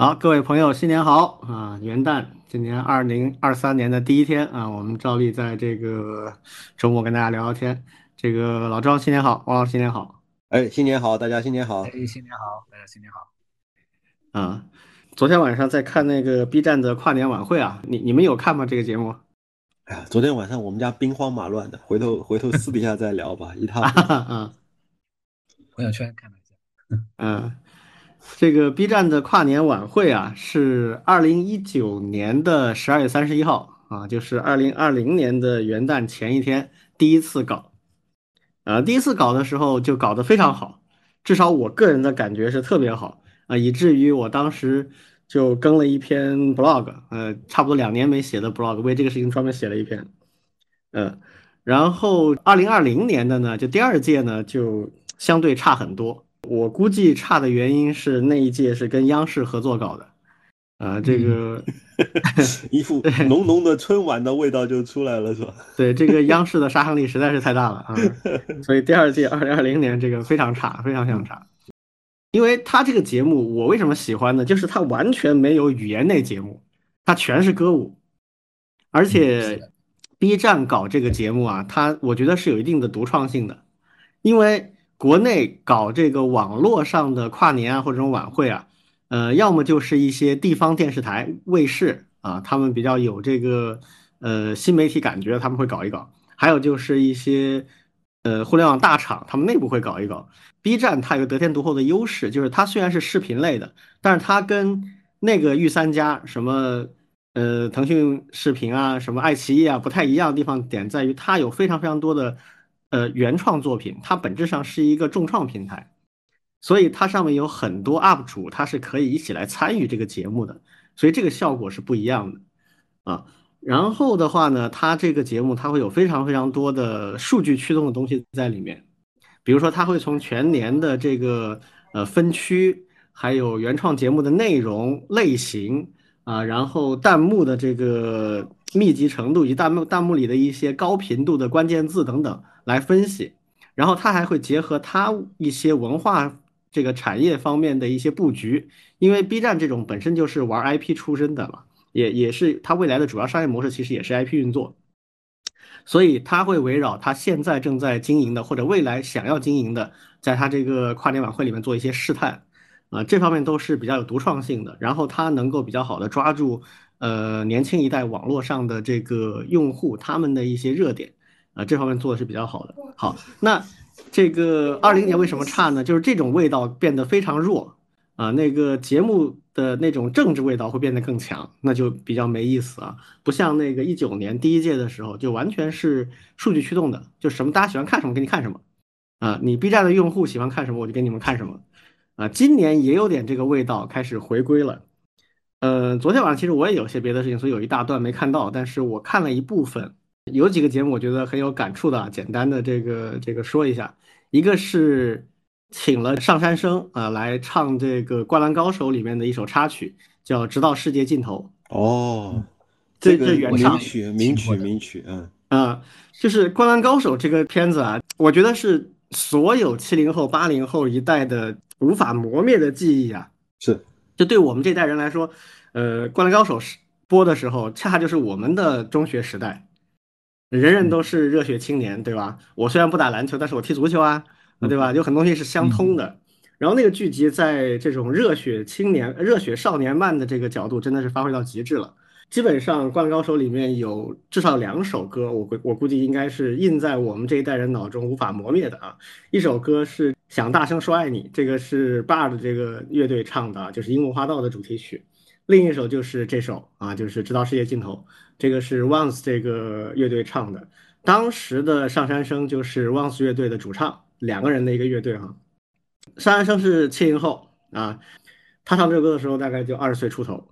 好，各位朋友，新年好啊！元旦，今年二零二三年的第一天啊，我们照例在这个周末跟大家聊聊天。这个老张新年好，王老师新年好。哎，新年好，大家新年好。哎，新年好，大家新年好。啊，昨天晚上在看那个 B 站的跨年晚会啊，你你们有看吗？这个节目？哎呀，昨天晚上我们家兵荒马乱的，回头回头私底下再聊吧，一塌糊涂。啊，朋友圈看了一下。嗯。这个 B 站的跨年晚会啊，是二零一九年的十二月三十一号啊，就是二零二零年的元旦前一天第一次搞，啊，第一次搞的时候就搞得非常好，至少我个人的感觉是特别好啊，以至于我当时就更了一篇 blog，呃，差不多两年没写的 blog，为这个事情专门写了一篇，嗯，然后二零二零年的呢，就第二届呢，就相对差很多。我估计差的原因是那一届是跟央视合作搞的，啊，这个 一副 浓浓的春晚的味道就出来了，是吧？对，这个央视的杀伤力实在是太大了啊，所以第二届二零二零年这个非常差，非常非常差。因为他这个节目我为什么喜欢呢？就是他完全没有语言类节目，他全是歌舞，而且 B 站搞这个节目啊，他我觉得是有一定的独创性的，因为。国内搞这个网络上的跨年啊，或者这种晚会啊，呃，要么就是一些地方电视台、卫视啊，他们比较有这个呃新媒体感觉，他们会搞一搞；还有就是一些呃互联网大厂，他们内部会搞一搞。B 站它有个得天独厚的优势，就是它虽然是视频类的，但是它跟那个御三家什么呃腾讯视频啊、什么爱奇艺啊不太一样的地方点在于，它有非常非常多的。呃，原创作品它本质上是一个众创平台，所以它上面有很多 UP 主，它是可以一起来参与这个节目的，所以这个效果是不一样的啊。然后的话呢，它这个节目它会有非常非常多的数据驱动的东西在里面，比如说它会从全年的这个呃分区，还有原创节目的内容类型啊，然后弹幕的这个密集程度以及弹幕弹幕里的一些高频度的关键字等等。来分析，然后他还会结合他一些文化这个产业方面的一些布局，因为 B 站这种本身就是玩 IP 出身的嘛，也也是它未来的主要商业模式，其实也是 IP 运作，所以他会围绕他现在正在经营的或者未来想要经营的，在他这个跨年晚会里面做一些试探，啊，这方面都是比较有独创性的，然后他能够比较好的抓住呃年轻一代网络上的这个用户他们的一些热点。啊，这方面做的是比较好的。好，那这个二零年为什么差呢？就是这种味道变得非常弱啊，那个节目的那种政治味道会变得更强，那就比较没意思啊。不像那个一九年第一届的时候，就完全是数据驱动的，就什么大家喜欢看什么给你看什么啊，你 B 站的用户喜欢看什么我就给你们看什么啊。今年也有点这个味道开始回归了。呃，昨天晚上其实我也有些别的事情，所以有一大段没看到，但是我看了一部分。有几个节目我觉得很有感触的，简单的这个这个说一下，一个是请了上山生啊来唱这个《灌篮高手》里面的一首插曲，叫《直到世界尽头》。哦，这这原唱名曲名曲名曲，嗯啊，就是《灌篮高手》这个片子啊，我觉得是所有七零后八零后一代的无法磨灭的记忆啊。是，就对我们这代人来说，呃，《灌篮高手》是播的时候，恰恰就是我们的中学时代。人人都是热血青年，对吧？我虽然不打篮球，但是我踢足球啊，对吧？有很多东西是相通的。然后那个剧集在这种热血青年、热血少年漫的这个角度，真的是发挥到极致了。基本上《灌篮高手》里面有至少两首歌，我估我估计应该是印在我们这一代人脑中无法磨灭的啊。一首歌是《想大声说爱你》，这个是 BAR 的这个乐队唱的，就是《樱木花道》的主题曲。另一首就是这首啊，就是直到世界尽头，这个是 Once 这个乐队唱的。当时的上山生就是 Once 乐队的主唱，两个人的一个乐队哈。上山生是七零后啊，他唱这首歌的时候大概就二十岁出头。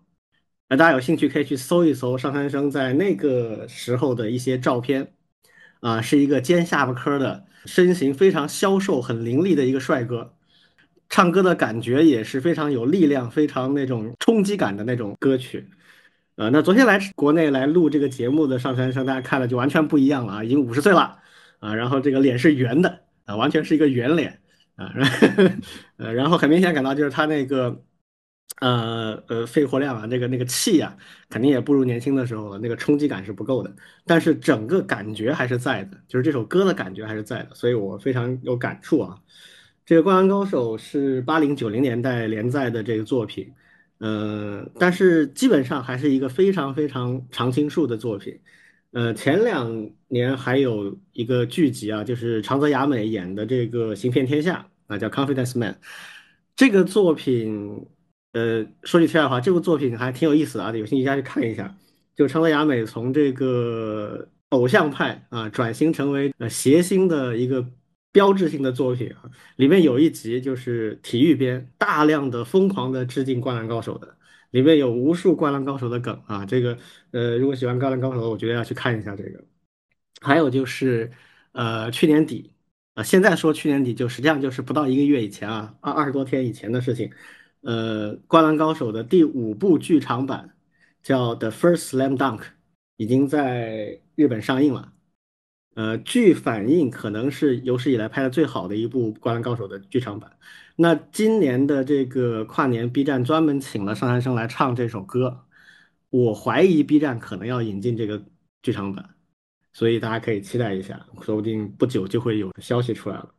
那大家有兴趣可以去搜一搜上山生在那个时候的一些照片啊，是一个尖下巴颏的，身形非常消瘦、很凌厉的一个帅哥。唱歌的感觉也是非常有力量、非常那种冲击感的那种歌曲，呃，那昨天来国内来录这个节目的上山生，大家看了就完全不一样了啊，已经五十岁了啊，然后这个脸是圆的啊，完全是一个圆脸啊，呃，然后很明显感到就是他那个呃呃，肺活量啊，那个那个气啊，肯定也不如年轻的时候了，那个冲击感是不够的。但是整个感觉还是在的，就是这首歌的感觉还是在的，所以我非常有感触啊。这个《灌篮高手》是八零九零年代连载的这个作品，呃，但是基本上还是一个非常非常常青树的作品。呃，前两年还有一个剧集啊，就是长泽雅美演的这个《行骗天下》啊，叫《Confidence Man》。这个作品。呃，说句题外话，这部作品还挺有意思啊，有兴趣大家去看一下。就长泽雅美从这个偶像派啊，转型成为呃谐星的一个标志性的作品啊。里面有一集就是体育编，大量的疯狂的致敬《灌篮高手》的，里面有无数《灌篮高手》的梗啊。这个呃，如果喜欢《灌篮高手》，我觉得要去看一下这个。还有就是呃，去年底啊，现在说去年底，就实际上就是不到一个月以前啊，二二十多天以前的事情。呃，《灌篮高手》的第五部剧场版叫《The First Slam Dunk》，已经在日本上映了。呃，据反映可能是有史以来拍的最好的一部《灌篮高手》的剧场版。那今年的这个跨年，B 站专门请了上山生来唱这首歌。我怀疑 B 站可能要引进这个剧场版，所以大家可以期待一下，说不定不久就会有消息出来了。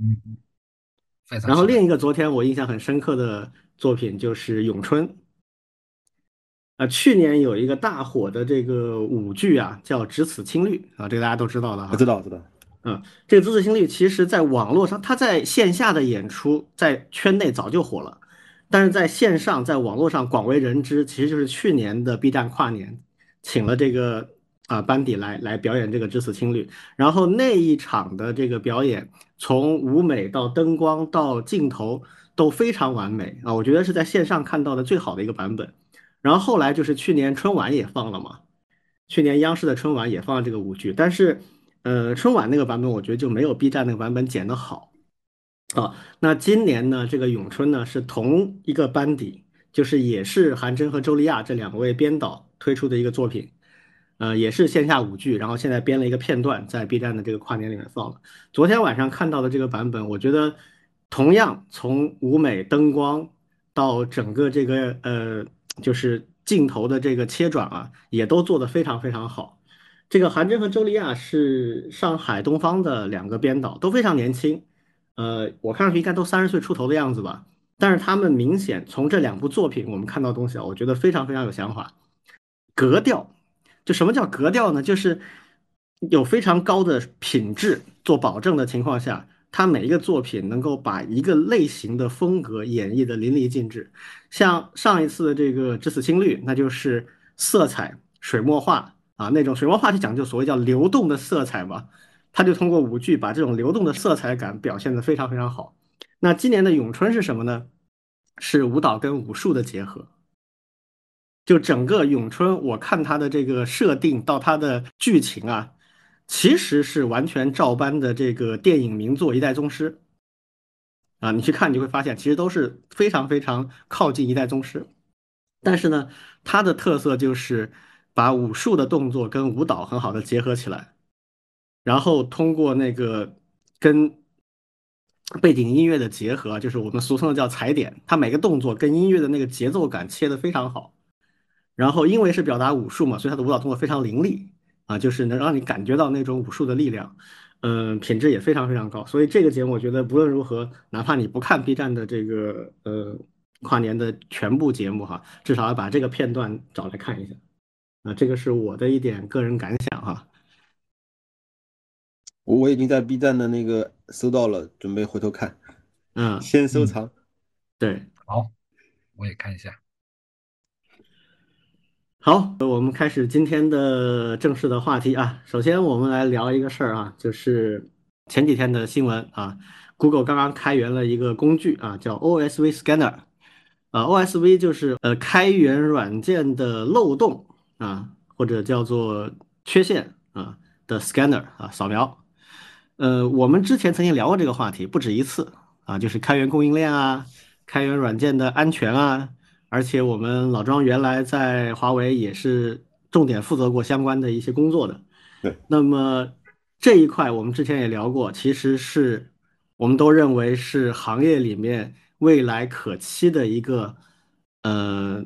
嗯。然后另一个昨天我印象很深刻的作品就是《咏春》啊，去年有一个大火的这个舞剧啊，叫《只此青绿》啊，这个大家都知道的哈。我知道，知道。嗯，这个《只此青绿》其实在网络上，它在线下的演出在圈内早就火了，但是在线上，在网络上广为人知，其实就是去年的 B 站跨年请了这个。啊，班底来来表演这个《只此青绿》，然后那一场的这个表演，从舞美到灯光到镜头都非常完美啊，我觉得是在线上看到的最好的一个版本。然后后来就是去年春晚也放了嘛，去年央视的春晚也放了这个舞剧，但是，呃，春晚那个版本我觉得就没有 B 站那个版本剪得好。啊，那今年呢，这个咏春呢是同一个班底，就是也是韩真和周丽亚这两位编导推出的一个作品。呃，也是线下舞剧，然后现在编了一个片段，在 B 站的这个跨年里面放了。昨天晚上看到的这个版本，我觉得同样从舞美、灯光到整个这个呃，就是镜头的这个切转啊，也都做得非常非常好。这个韩真和周丽亚是上海东方的两个编导，都非常年轻，呃，我看上去应该都三十岁出头的样子吧。但是他们明显从这两部作品我们看到东西啊，我觉得非常非常有想法，格调。就什么叫格调呢？就是有非常高的品质做保证的情况下，他每一个作品能够把一个类型的风格演绎的淋漓尽致。像上一次的这个《只此青绿》，那就是色彩水墨画啊，那种水墨画就讲究所谓叫流动的色彩嘛，他就通过舞剧把这种流动的色彩感表现的非常非常好。那今年的咏春是什么呢？是舞蹈跟武术的结合。就整个咏春，我看它的这个设定到它的剧情啊，其实是完全照搬的这个电影名作《一代宗师》啊，你去看你就会发现，其实都是非常非常靠近《一代宗师》，但是呢，它的特色就是把武术的动作跟舞蹈很好的结合起来，然后通过那个跟背景音乐的结合，就是我们俗称的叫踩点，它每个动作跟音乐的那个节奏感切的非常好。然后，因为是表达武术嘛，所以他的舞蹈动作非常凌厉啊，就是能让你感觉到那种武术的力量，嗯，品质也非常非常高。所以这个节目，我觉得不论如何，哪怕你不看 B 站的这个呃跨年的全部节目哈，至少要把这个片段找来看一下啊，这个是我的一点个人感想哈。我我已经在 B 站的那个搜到了，准备回头看，嗯，先收藏。对，好，我也看一下。好，我们开始今天的正式的话题啊。首先，我们来聊一个事儿啊，就是前几天的新闻啊，Google 刚刚开源了一个工具啊，叫 OSV Scanner，啊，OSV 就是呃开源软件的漏洞啊，或者叫做缺陷啊的 Scanner 啊，扫描。呃，我们之前曾经聊过这个话题不止一次啊，就是开源供应链啊，开源软件的安全啊。而且我们老庄原来在华为也是重点负责过相关的一些工作的。对，那么这一块我们之前也聊过，其实是我们都认为是行业里面未来可期的一个呃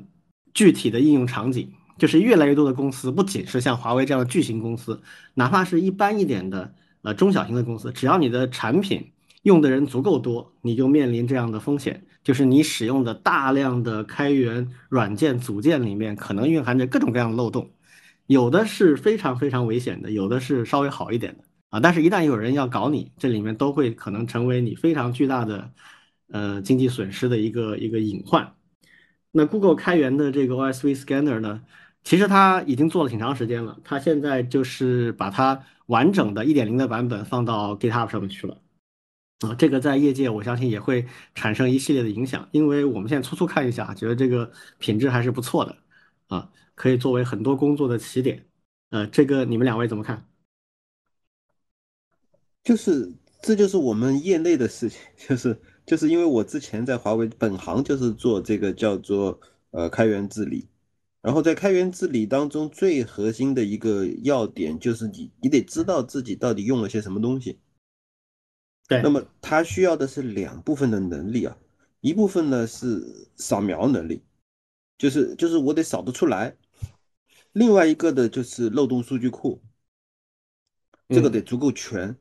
具体的应用场景，就是越来越多的公司，不仅是像华为这样的巨型公司，哪怕是一般一点的呃中小型的公司，只要你的产品用的人足够多，你就面临这样的风险，就是你使用的大量的开源软件组件里面可能蕴含着各种各样的漏洞，有的是非常非常危险的，有的是稍微好一点的啊。但是，一旦有人要搞你，这里面都会可能成为你非常巨大的呃经济损失的一个一个隐患。那 Google 开源的这个 OSV Scanner 呢，其实它已经做了挺长时间了，它现在就是把它完整的1.0的版本放到 GitHub 上面去了。啊，这个在业界我相信也会产生一系列的影响，因为我们现在粗粗看一下，觉得这个品质还是不错的，啊，可以作为很多工作的起点。呃，这个你们两位怎么看？就是，这就是我们业内的事情，就是就是因为我之前在华为本行就是做这个叫做呃开源治理，然后在开源治理当中最核心的一个要点就是你你得知道自己到底用了些什么东西。对，那么它需要的是两部分的能力啊，一部分呢是扫描能力，就是就是我得扫得出来，另外一个的就是漏洞数据库，这个得足够全，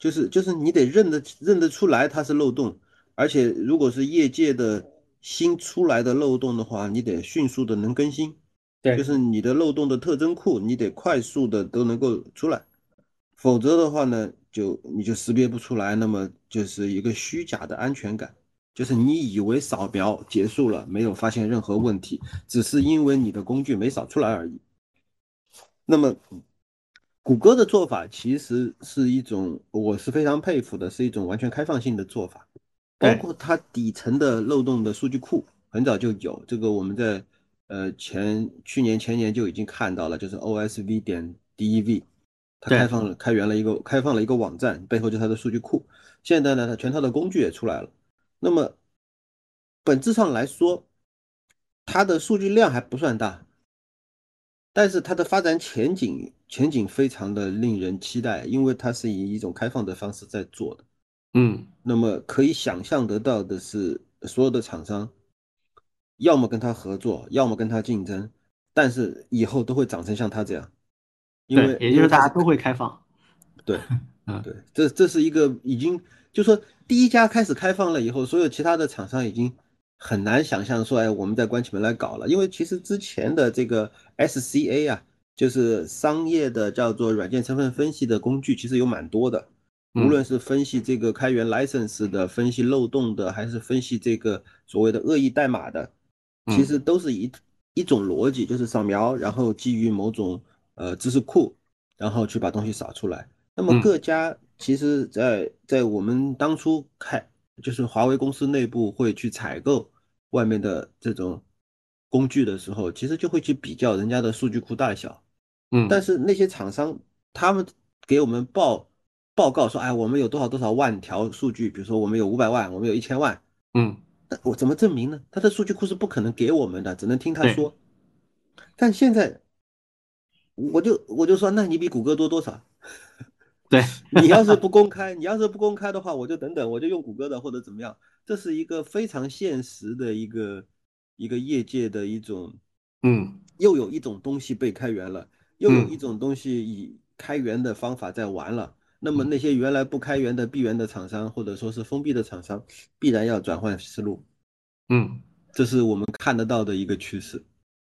就是就是你得认得认得出来它是漏洞，而且如果是业界的新出来的漏洞的话，你得迅速的能更新，对，就是你的漏洞的特征库，你得快速的都能够出来，否则的话呢？就你就识别不出来，那么就是一个虚假的安全感，就是你以为扫描结束了，没有发现任何问题，只是因为你的工具没扫出来而已。那么，谷歌的做法其实是一种我是非常佩服的，是一种完全开放性的做法，包括它底层的漏洞的数据库很早就有，这个我们在呃前去年前年就已经看到了，就是 OSV 点 dev。它开放了，开源了一个开放了一个网站，背后就是它的数据库。现在呢，它全套的工具也出来了。那么本质上来说，它的数据量还不算大，但是它的发展前景前景非常的令人期待，因为它是以一种开放的方式在做的。嗯，那么可以想象得到的是，所有的厂商要么跟他合作，要么跟他竞争，但是以后都会长成像他这样。对，也就是大家都会开放。对，嗯，对，这这是一个已经，就说第一家开始开放了以后，所有其他的厂商已经很难想象说，哎，我们再关起门来搞了。因为其实之前的这个 SCA 啊，就是商业的叫做软件成分分析的工具，其实有蛮多的。无论是分析这个开源 license 的，分析漏洞的，还是分析这个所谓的恶意代码的，其实都是一一种逻辑，就是扫描，然后基于某种。呃，知识库，然后去把东西扫出来。那么各家其实，在在我们当初开，就是华为公司内部会去采购外面的这种工具的时候，其实就会去比较人家的数据库大小。嗯，但是那些厂商他们给我们报报告说，哎，我们有多少多少万条数据，比如说我们有五百万，我们有一千万。嗯，那我怎么证明呢？他的数据库是不可能给我们的，只能听他说。但现在。我就我就说，那你比谷歌多多少？对 你要是不公开，你要是不公开的话，我就等等，我就用谷歌的或者怎么样。这是一个非常现实的一个一个业界的一种，嗯，又有一种东西被开源了，又有一种东西以开源的方法在玩了。那么那些原来不开源的闭源的厂商，或者说是封闭的厂商，必然要转换思路。嗯，这是我们看得到的一个趋势。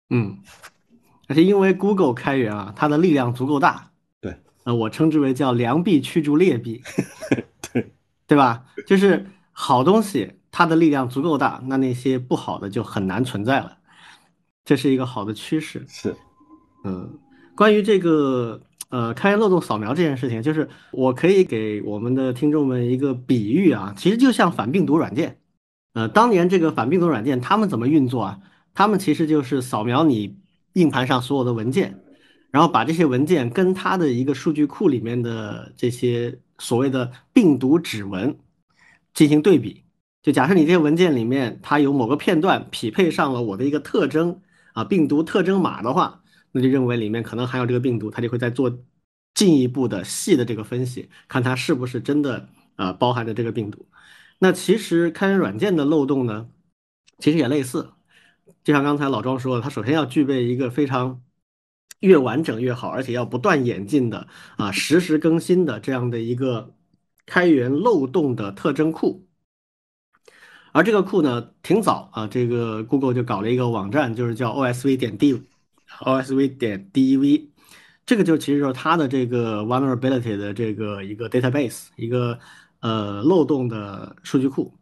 嗯。而且因为 Google 开源啊，它的力量足够大，对，呃，我称之为叫良币驱逐劣币，对，对吧？就是好东西它的力量足够大，那那些不好的就很难存在了，这是一个好的趋势。是，嗯，关于这个呃开源漏洞扫描这件事情，就是我可以给我们的听众们一个比喻啊，其实就像反病毒软件，呃，当年这个反病毒软件他们怎么运作啊？他们其实就是扫描你。硬盘上所有的文件，然后把这些文件跟它的一个数据库里面的这些所谓的病毒指纹进行对比。就假设你这些文件里面它有某个片段匹配上了我的一个特征啊，病毒特征码的话，那就认为里面可能含有这个病毒，它就会在做进一步的细的这个分析，看它是不是真的呃包含着这个病毒。那其实开源软件的漏洞呢，其实也类似。就像刚才老庄说的，它首先要具备一个非常越完整越好，而且要不断演进的啊，实时更新的这样的一个开源漏洞的特征库。而这个库呢，挺早啊，这个 Google 就搞了一个网站，就是叫 osv 点 dev，osv 点 dev，这个就其实就是它的这个 vulnerability 的这个一个 database，一个呃漏洞的数据库。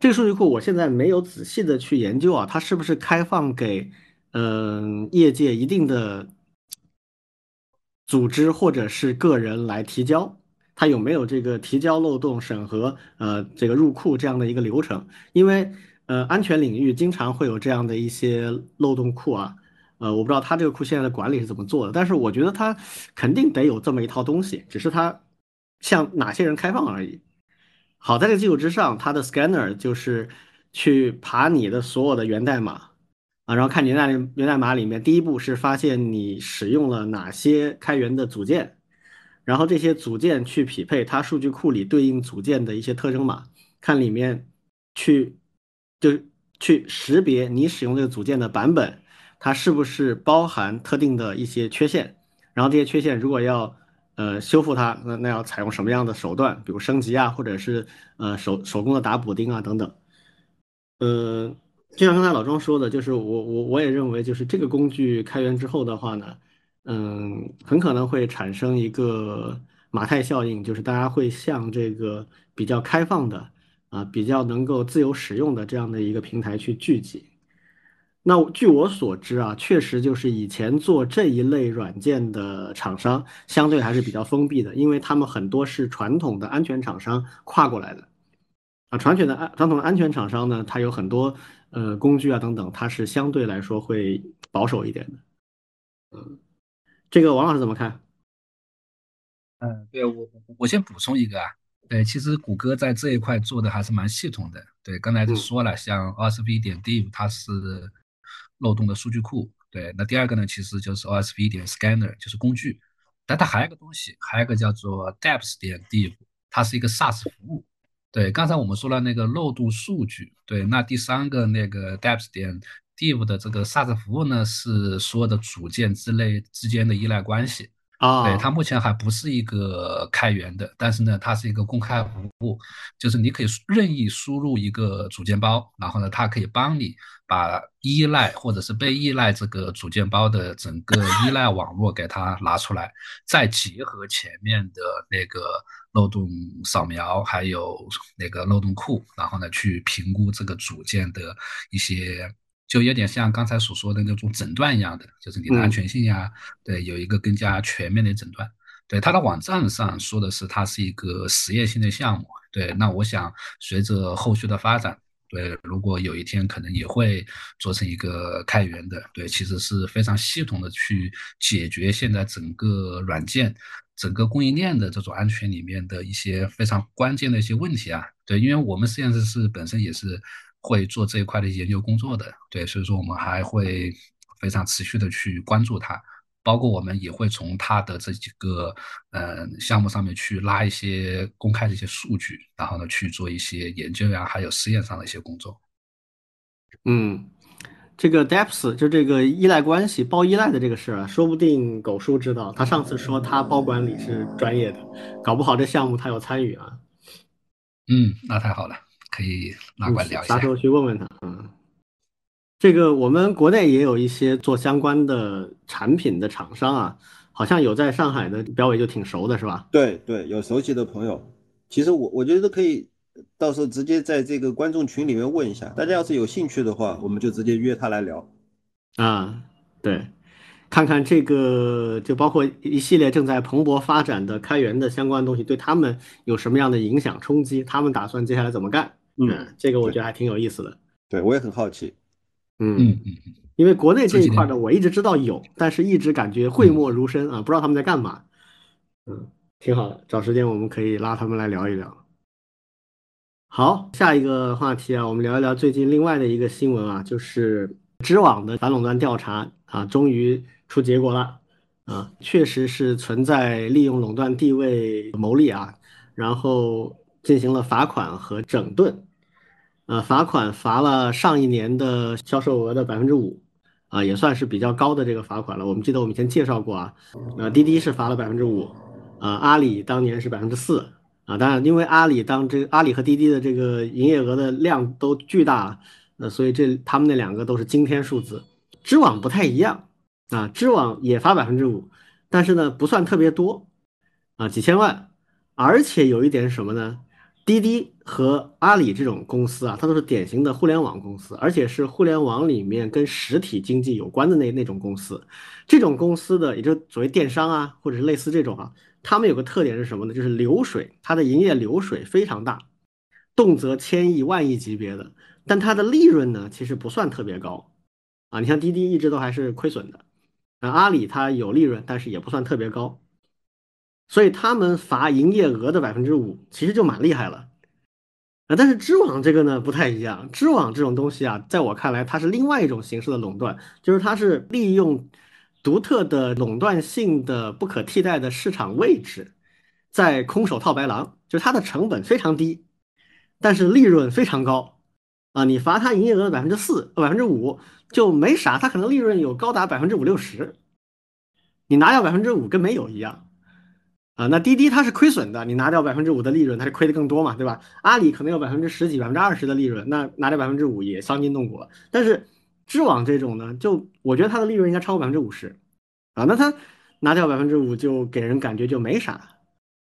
这个数据库我现在没有仔细的去研究啊，它是不是开放给嗯业界一定的组织或者是个人来提交？它有没有这个提交漏洞审核呃这个入库这样的一个流程？因为呃安全领域经常会有这样的一些漏洞库啊，呃我不知道它这个库现在的管理是怎么做的，但是我觉得它肯定得有这么一套东西，只是它向哪些人开放而已。好，在这个基础之上，它的 scanner 就是去爬你的所有的源代码啊，然后看源代源代码里面，第一步是发现你使用了哪些开源的组件，然后这些组件去匹配它数据库里对应组件的一些特征码，看里面去就去识别你使用这个组件的版本，它是不是包含特定的一些缺陷，然后这些缺陷如果要呃，修复它，那那要采用什么样的手段？比如升级啊，或者是呃手手工的打补丁啊等等。呃，就像刚才老庄说的，就是我我我也认为，就是这个工具开源之后的话呢，嗯，很可能会产生一个马太效应，就是大家会向这个比较开放的啊，比较能够自由使用的这样的一个平台去聚集。那据我所知啊，确实就是以前做这一类软件的厂商，相对还是比较封闭的，因为他们很多是传统的安全厂商跨过来的。啊，传统的安传统的安全厂商呢，它有很多呃工具啊等等，它是相对来说会保守一点的。嗯，这个王老师怎么看？嗯，对我我先补充一个啊，对，其实谷歌在这一块做的还是蛮系统的。对，刚才就说了，像 r s v 点 dev 它是。漏洞的数据库，对，那第二个呢，其实就是 O S P 点 scanner，就是工具，但它还有个东西，还有一个叫做 depth 点 dev，它是一个 SaaS 服务，对，刚才我们说了那个漏洞数据，对，那第三个那个 depth 点 dev 的这个 SaaS 服务呢，是说的组件之类之间的依赖关系。啊，对，它目前还不是一个开源的，但是呢，它是一个公开服务，就是你可以任意输入一个组件包，然后呢，它可以帮你把依赖或者是被依赖这个组件包的整个依赖网络给它拿出来，再结合前面的那个漏洞扫描，还有那个漏洞库，然后呢，去评估这个组件的一些。就有点像刚才所说的那种诊断一样的，就是你的安全性呀，对，有一个更加全面的诊断。对，它的网站上说的是它是一个实验性的项目。对，那我想随着后续的发展，对，如果有一天可能也会做成一个开源的，对，其实是非常系统的去解决现在整个软件、整个供应链的这种安全里面的一些非常关键的一些问题啊。对，因为我们实验室是本身也是。会做这一块的研究工作的，对，所以说我们还会非常持续的去关注它，包括我们也会从它的这几个呃项目上面去拉一些公开的一些数据，然后呢去做一些研究呀，还有实验上的一些工作。嗯，这个 depth 就这个依赖关系包依赖的这个事儿啊，说不定狗叔知道，他上次说他包管理是专业的，搞不好这项目他有参与啊。嗯，那太好了。可以拉过来聊一下，啥时候去问问他？嗯，这个我们国内也有一些做相关的产品的厂商啊，好像有在上海的，表伟就挺熟的，是吧？对对，有熟悉的朋友。其实我我觉得可以，到时候直接在这个观众群里面问一下，大家要是有兴趣的话，我们就直接约他来聊。啊，对，看看这个，就包括一系列正在蓬勃发展的开源的相关东西，对他们有什么样的影响冲击？他们打算接下来怎么干？嗯，这个我觉得还挺有意思的。对我也很好奇。嗯嗯嗯，因为国内这一块呢，我一直知道有，但是一直感觉讳莫如深啊，不知道他们在干嘛。嗯，挺好的，找时间我们可以拉他们来聊一聊。好，下一个话题啊，我们聊一聊最近另外的一个新闻啊，就是知网的反垄断调查啊，终于出结果了啊，确实是存在利用垄断地位牟利啊，然后进行了罚款和整顿。呃，罚款罚了上一年的销售额的百分之五，啊，也算是比较高的这个罚款了。我们记得我们以前介绍过啊，呃，滴滴是罚了百分之五，啊，阿里当年是百分之四，啊，当然因为阿里当这阿里和滴滴的这个营业额的量都巨大，那所以这他们那两个都是惊天数字。知网不太一样，啊，知网也罚百分之五，但是呢不算特别多，啊，几千万，而且有一点什么呢？滴滴和阿里这种公司啊，它都是典型的互联网公司，而且是互联网里面跟实体经济有关的那那种公司。这种公司的，也就所谓电商啊，或者是类似这种啊，他们有个特点是什么呢？就是流水，它的营业流水非常大，动辄千亿、万亿级别的，但它的利润呢，其实不算特别高啊。你像滴滴一直都还是亏损的，啊，阿里它有利润，但是也不算特别高。所以他们罚营业额的百分之五，其实就蛮厉害了，啊，但是知网这个呢不太一样，知网这种东西啊，在我看来它是另外一种形式的垄断，就是它是利用独特的垄断性的不可替代的市场位置，在空手套白狼，就是它的成本非常低，但是利润非常高，啊，你罚它营业额的百分之四、百分之五就没啥，它可能利润有高达百分之五六十，你拿掉百分之五跟没有一样。啊，那滴滴它是亏损的，你拿掉百分之五的利润，它是亏的更多嘛，对吧？阿里可能有百分之十几、百分之二十的利润，那拿掉百分之五也伤筋动骨。但是知网这种呢，就我觉得它的利润应该超过百分之五十，啊，那它拿掉百分之五就给人感觉就没啥。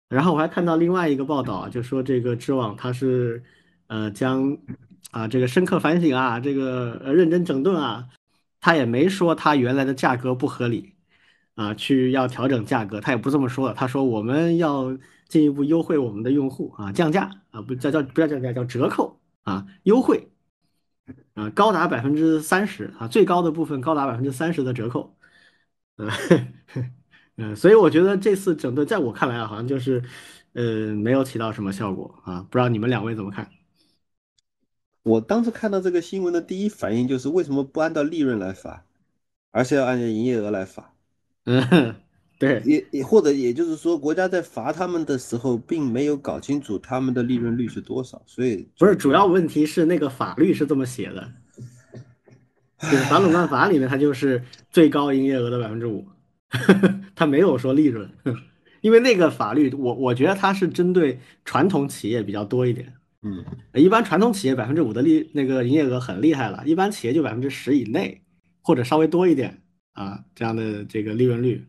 然后我还看到另外一个报道，就说这个知网它是呃将啊这个深刻反省啊，这个认真整顿啊，它也没说它原来的价格不合理。啊，去要调整价格，他也不这么说了。他说我们要进一步优惠我们的用户啊，降价啊，不叫叫不叫降价，叫折扣啊，优惠啊，高达百分之三十啊，最高的部分高达百分之三十的折扣。嗯嗯，所以我觉得这次整顿，在我看来啊，好像就是呃没有起到什么效果啊，不知道你们两位怎么看？我当时看到这个新闻的第一反应就是为什么不按照利润来罚，而是要按照营业额来罚？嗯，对，也也或者也就是说，国家在罚他们的时候，并没有搞清楚他们的利润率是多少，所以不是主要问题是那个法律是这么写的，就是反垄断法里面它就是最高营业额的百分之五，它没有说利润，因为那个法律我我觉得它是针对传统企业比较多一点，嗯，一般传统企业百分之五的利那个营业额很厉害了，一般企业就百分之十以内或者稍微多一点。啊，这样的这个利润率，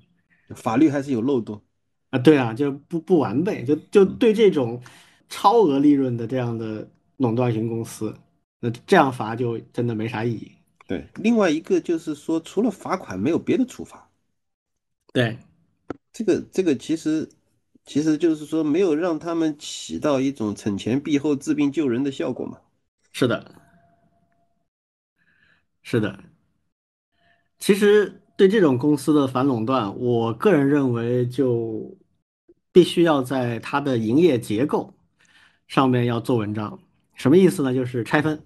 法律还是有漏洞啊。对啊，就不不完备，就就对这种超额利润的这样的垄断型公司，那这样罚就真的没啥意义。对，另外一个就是说，除了罚款，没有别的处罚。对，这个这个其实其实就是说，没有让他们起到一种惩前毖后、治病救人的效果嘛。是的，是的。其实对这种公司的反垄断，我个人认为就必须要在它的营业结构上面要做文章。什么意思呢？就是拆分，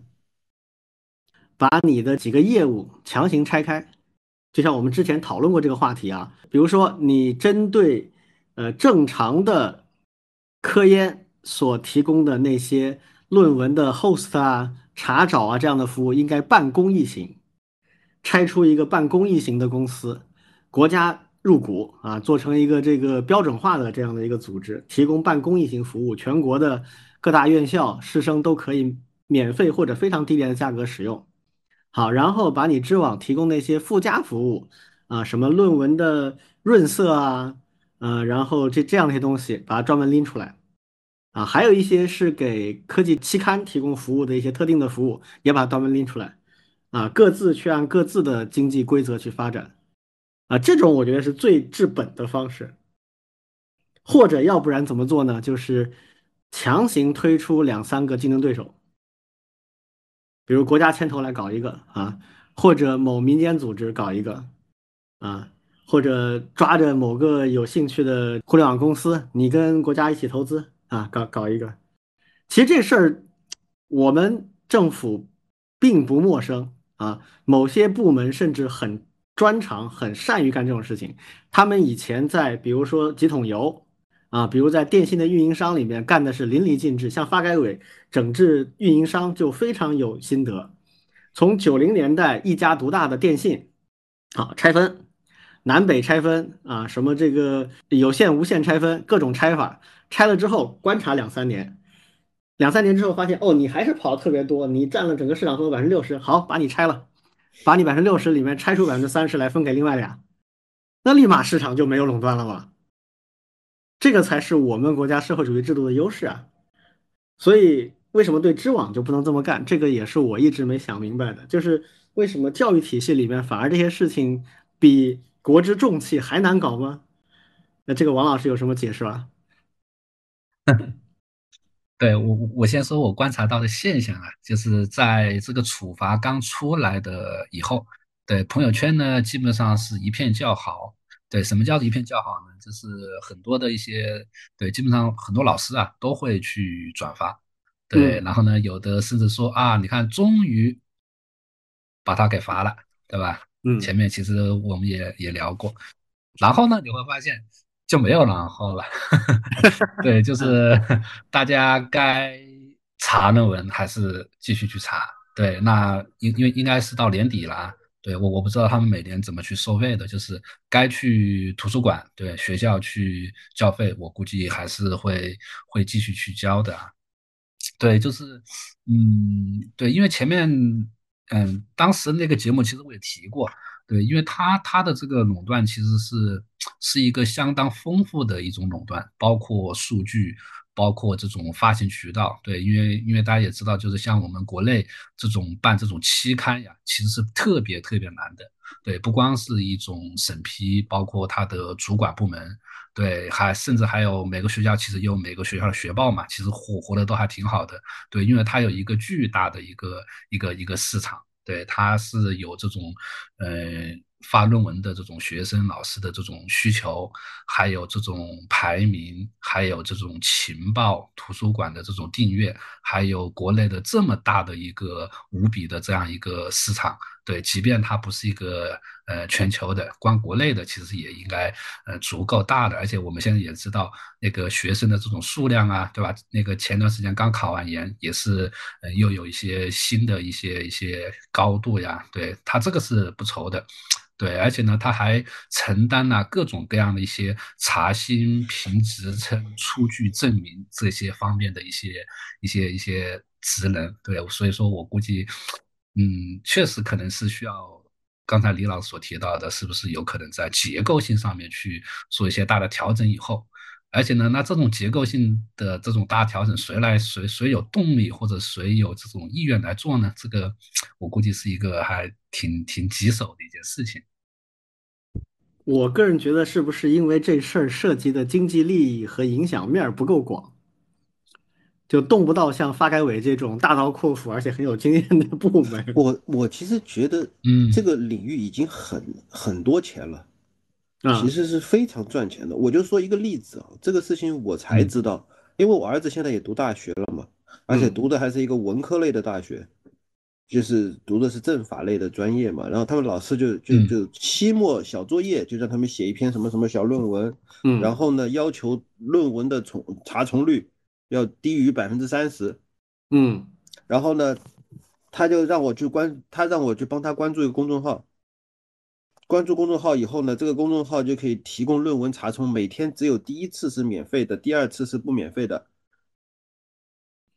把你的几个业务强行拆开。就像我们之前讨论过这个话题啊，比如说你针对呃正常的科研所提供的那些论文的 host 啊、查找啊这样的服务，应该半公益型。拆出一个半公益型的公司，国家入股啊，做成一个这个标准化的这样的一个组织，提供半公益型服务，全国的各大院校师生都可以免费或者非常低廉的价格使用。好，然后把你知网提供那些附加服务啊，什么论文的润色啊，呃，然后这这样的一些东西，把它专门拎出来啊，还有一些是给科技期刊提供服务的一些特定的服务，也把它专门拎出来。啊，各自去按各自的经济规则去发展，啊，这种我觉得是最治本的方式。或者要不然怎么做呢？就是强行推出两三个竞争对手，比如国家牵头来搞一个啊，或者某民间组织搞一个啊，或者抓着某个有兴趣的互联网公司，你跟国家一起投资啊，搞搞一个。其实这事儿我们政府并不陌生。啊，某些部门甚至很专长、很善于干这种事情。他们以前在，比如说几桶油，啊，比如在电信的运营商里面干的是淋漓尽致，像发改委整治运营商就非常有心得。从九零年代一家独大的电信，啊拆分，南北拆分啊，什么这个有线无线拆分，各种拆法，拆了之后观察两三年，两三年之后发现哦，你还是跑的特别多，你占了整个市场份额百分之六十，好，把你拆了，把你百分之六十里面拆出百分之三十来分给另外俩，那立马市场就没有垄断了吧。这个才是我们国家社会主义制度的优势啊！所以为什么对知网就不能这么干？这个也是我一直没想明白的，就是为什么教育体系里面反而这些事情比国之重器还难搞吗？那这个王老师有什么解释吧？对我，我先说我观察到的现象啊，就是在这个处罚刚出来的以后，对朋友圈呢，基本上是一片叫好。对，什么叫一片叫好呢？就是很多的一些，对，基本上很多老师啊都会去转发，对，然后呢，有的甚至说啊，你看，终于把他给罚了，对吧？嗯，前面其实我们也也聊过，然后呢，你会发现就没有然后了，对，就是 大家该查论文还是继续去查，对，那因因为应该是到年底了。对我我不知道他们每年怎么去收费的，就是该去图书馆对学校去交费，我估计还是会会继续去交的。对，就是嗯，对，因为前面嗯，当时那个节目其实我也提过，对，因为它它的这个垄断其实是是一个相当丰富的一种垄断，包括数据。包括这种发行渠道，对，因为因为大家也知道，就是像我们国内这种办这种期刊呀，其实是特别特别难的，对，不光是一种审批，包括它的主管部门，对，还甚至还有每个学校其实有每个学校的学报嘛，其实活活的都还挺好的，对，因为它有一个巨大的一个一个一个市场，对，它是有这种，呃。发论文的这种学生、老师的这种需求，还有这种排名，还有这种情报、图书馆的这种订阅，还有国内的这么大的一个无比的这样一个市场，对，即便它不是一个呃全球的，光国内的其实也应该呃足够大的。而且我们现在也知道那个学生的这种数量啊，对吧？那个前段时间刚考完研，也是呃又有一些新的一些一些高度呀，对它这个是不愁的。对，而且呢，他还承担了各种各样的一些查薪、评职称、出具证明这些方面的一些一些一些职能。对，所以说我估计，嗯，确实可能是需要刚才李老师所提到的，是不是有可能在结构性上面去做一些大的调整以后。而且呢，那这种结构性的这种大调整，谁来谁谁有动力或者谁有这种意愿来做呢？这个我估计是一个还挺挺棘手的一件事情。我个人觉得，是不是因为这事儿涉及的经济利益和影响面不够广，就动不到像发改委这种大刀阔斧而且很有经验的部门？我我其实觉得，嗯，这个领域已经很很多钱了。啊，其实是非常赚钱的。我就说一个例子啊，这个事情我才知道，因为我儿子现在也读大学了嘛，而且读的还是一个文科类的大学，就是读的是政法类的专业嘛。然后他们老师就就就期末小作业就让他们写一篇什么什么小论文，嗯，然后呢要求论文的重查重率要低于百分之三十，嗯，然后呢他就让我去关，他让我去帮他关注一个公众号。关注公众号以后呢，这个公众号就可以提供论文查重，每天只有第一次是免费的，第二次是不免费的。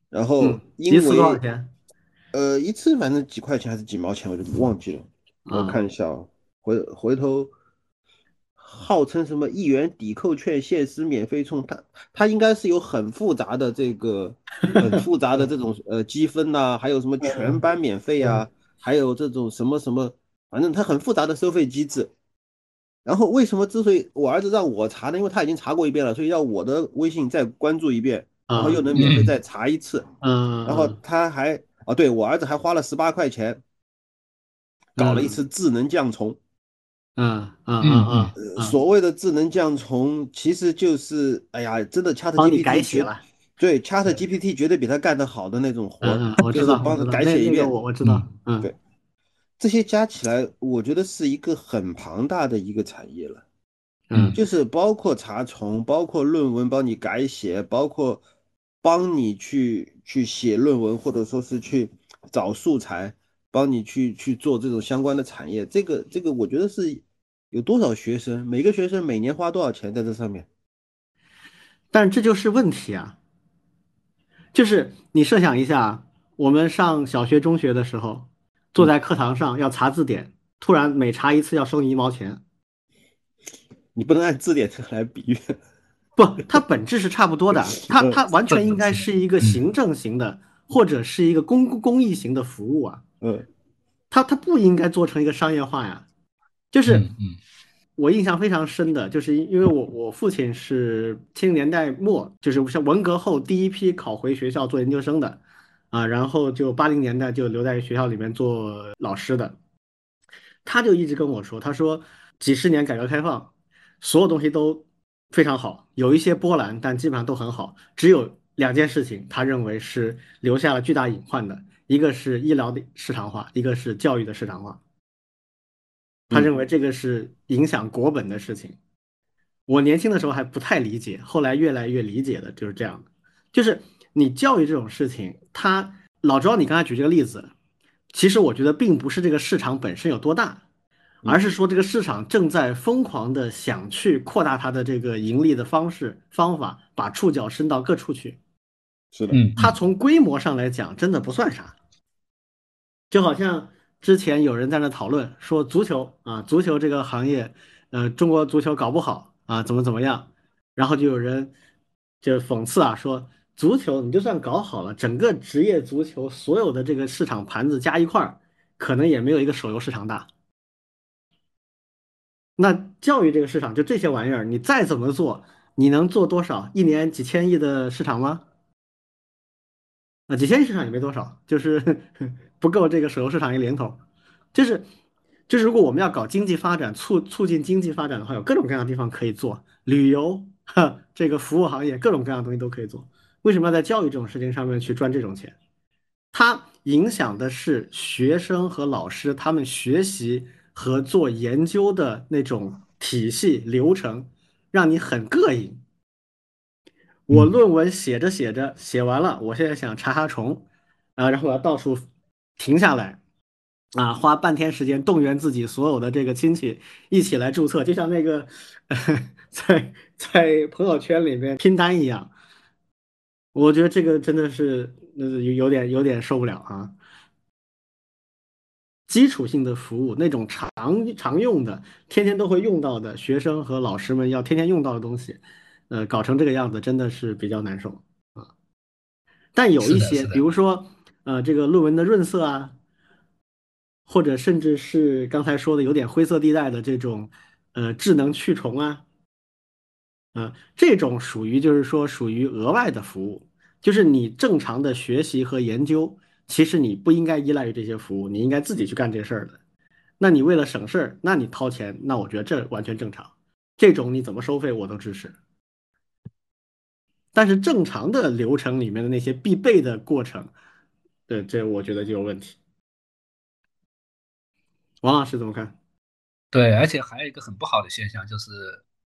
然后因为多少钱？呃，一次反正几块钱还是几毛钱，我就忘记了。我看一下啊，回回头，号称什么一元抵扣券限时免费充，它它应该是有很复杂的这个 很复杂的这种呃积分呐，还有什么全班免费啊，还有这种什么什么。反正它很复杂的收费机制，然后为什么之所以我儿子让我查呢？因为他已经查过一遍了，所以要我的微信再关注一遍，然后又能免费再查一次。嗯，然后他还啊，对我儿子还花了十八块钱，搞了一次智能降重。嗯嗯嗯嗯，所谓的智能降重其实就是，哎呀，真的 Chat GPT 了。对，Chat GPT 绝对比他干得好的那种活，我知道，帮他改写一遍。我我知道，嗯，对。这些加起来，我觉得是一个很庞大的一个产业了。嗯就是包括查重，包括论文帮你改写，包括帮你去去写论文，或者说是去找素材，帮你去去做这种相关的产业。这个这个，我觉得是有多少学生，每个学生每年花多少钱在这上面？但这就是问题啊，就是你设想一下，我们上小学、中学的时候，坐在课堂上要查字典，突然每查一次要收你一毛钱，你不能按字典来比喻。不，它本质是差不多的，它嗯它完全应该是一个行政型的，或者是一个公公益型的服务啊，嗯。它它不应该做成一个商业化呀，就是。我印象非常深的，就是因为我我父亲是七零年代末，就是像文革后第一批考回学校做研究生的，啊，然后就八零年代就留在学校里面做老师的，他就一直跟我说，他说几十年改革开放，所有东西都非常好，有一些波澜，但基本上都很好，只有两件事情，他认为是留下了巨大隐患的，一个是医疗的市场化，一个是教育的市场化。他认为这个是影响国本的事情。我年轻的时候还不太理解，后来越来越理解的就是这样的。就是你教育这种事情，他老周，你刚才举这个例子，其实我觉得并不是这个市场本身有多大，而是说这个市场正在疯狂的想去扩大它的这个盈利的方式方法，把触角伸到各处去。是的，嗯，它从规模上来讲，真的不算啥，就好像。之前有人在那讨论说足球啊，足球这个行业，呃，中国足球搞不好啊，怎么怎么样，然后就有人就讽刺啊，说足球你就算搞好了，整个职业足球所有的这个市场盘子加一块儿，可能也没有一个手游市场大。那教育这个市场就这些玩意儿，你再怎么做，你能做多少？一年几千亿的市场吗？啊，几千亿市场也没多少，就是 不够这个手游市场一零头，就是就是如果我们要搞经济发展，促促进经济发展的话，有各种各样的地方可以做，旅游，这个服务行业各种各样的东西都可以做。为什么要在教育这种事情上面去赚这种钱？它影响的是学生和老师他们学习和做研究的那种体系流程，让你很膈应。我论文写着写着写完了，我现在想查查重，啊，然后我要到处停下来，啊，花半天时间动员自己所有的这个亲戚一起来注册，就像那个 在在朋友圈里面拼单一样。我觉得这个真的是呃有有点有点受不了啊。基础性的服务，那种常常用的、天天都会用到的，学生和老师们要天天用到的东西。呃，搞成这个样子真的是比较难受啊。但有一些，比如说，呃，这个论文的润色啊，或者甚至是刚才说的有点灰色地带的这种，呃，智能去虫啊，啊，这种属于就是说属于额外的服务，就是你正常的学习和研究，其实你不应该依赖于这些服务，你应该自己去干这事儿的。那你为了省事儿，那你掏钱，那我觉得这完全正常。这种你怎么收费我都支持。但是正常的流程里面的那些必备的过程，对，这我觉得就有问题。王老师怎么看？对，而且还有一个很不好的现象就是，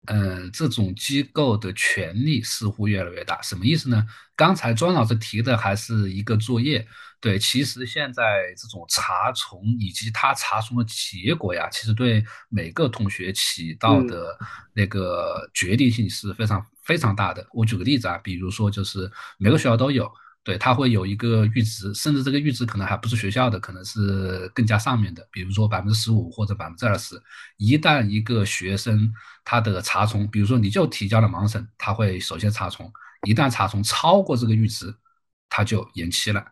嗯，这种机构的权力似乎越来越大。什么意思呢？刚才庄老师提的还是一个作业，对，其实现在这种查重以及他查重的结果呀，其实对每个同学起到的那个决定性是非常非常大的。我举个例子啊，比如说就是每个学校都有。对，它会有一个阈值，甚至这个阈值可能还不是学校的，可能是更加上面的，比如说百分之十五或者百分之二十。一旦一个学生他的查重，比如说你就提交了盲审，他会首先查重，一旦查重超过这个阈值，他就延期了。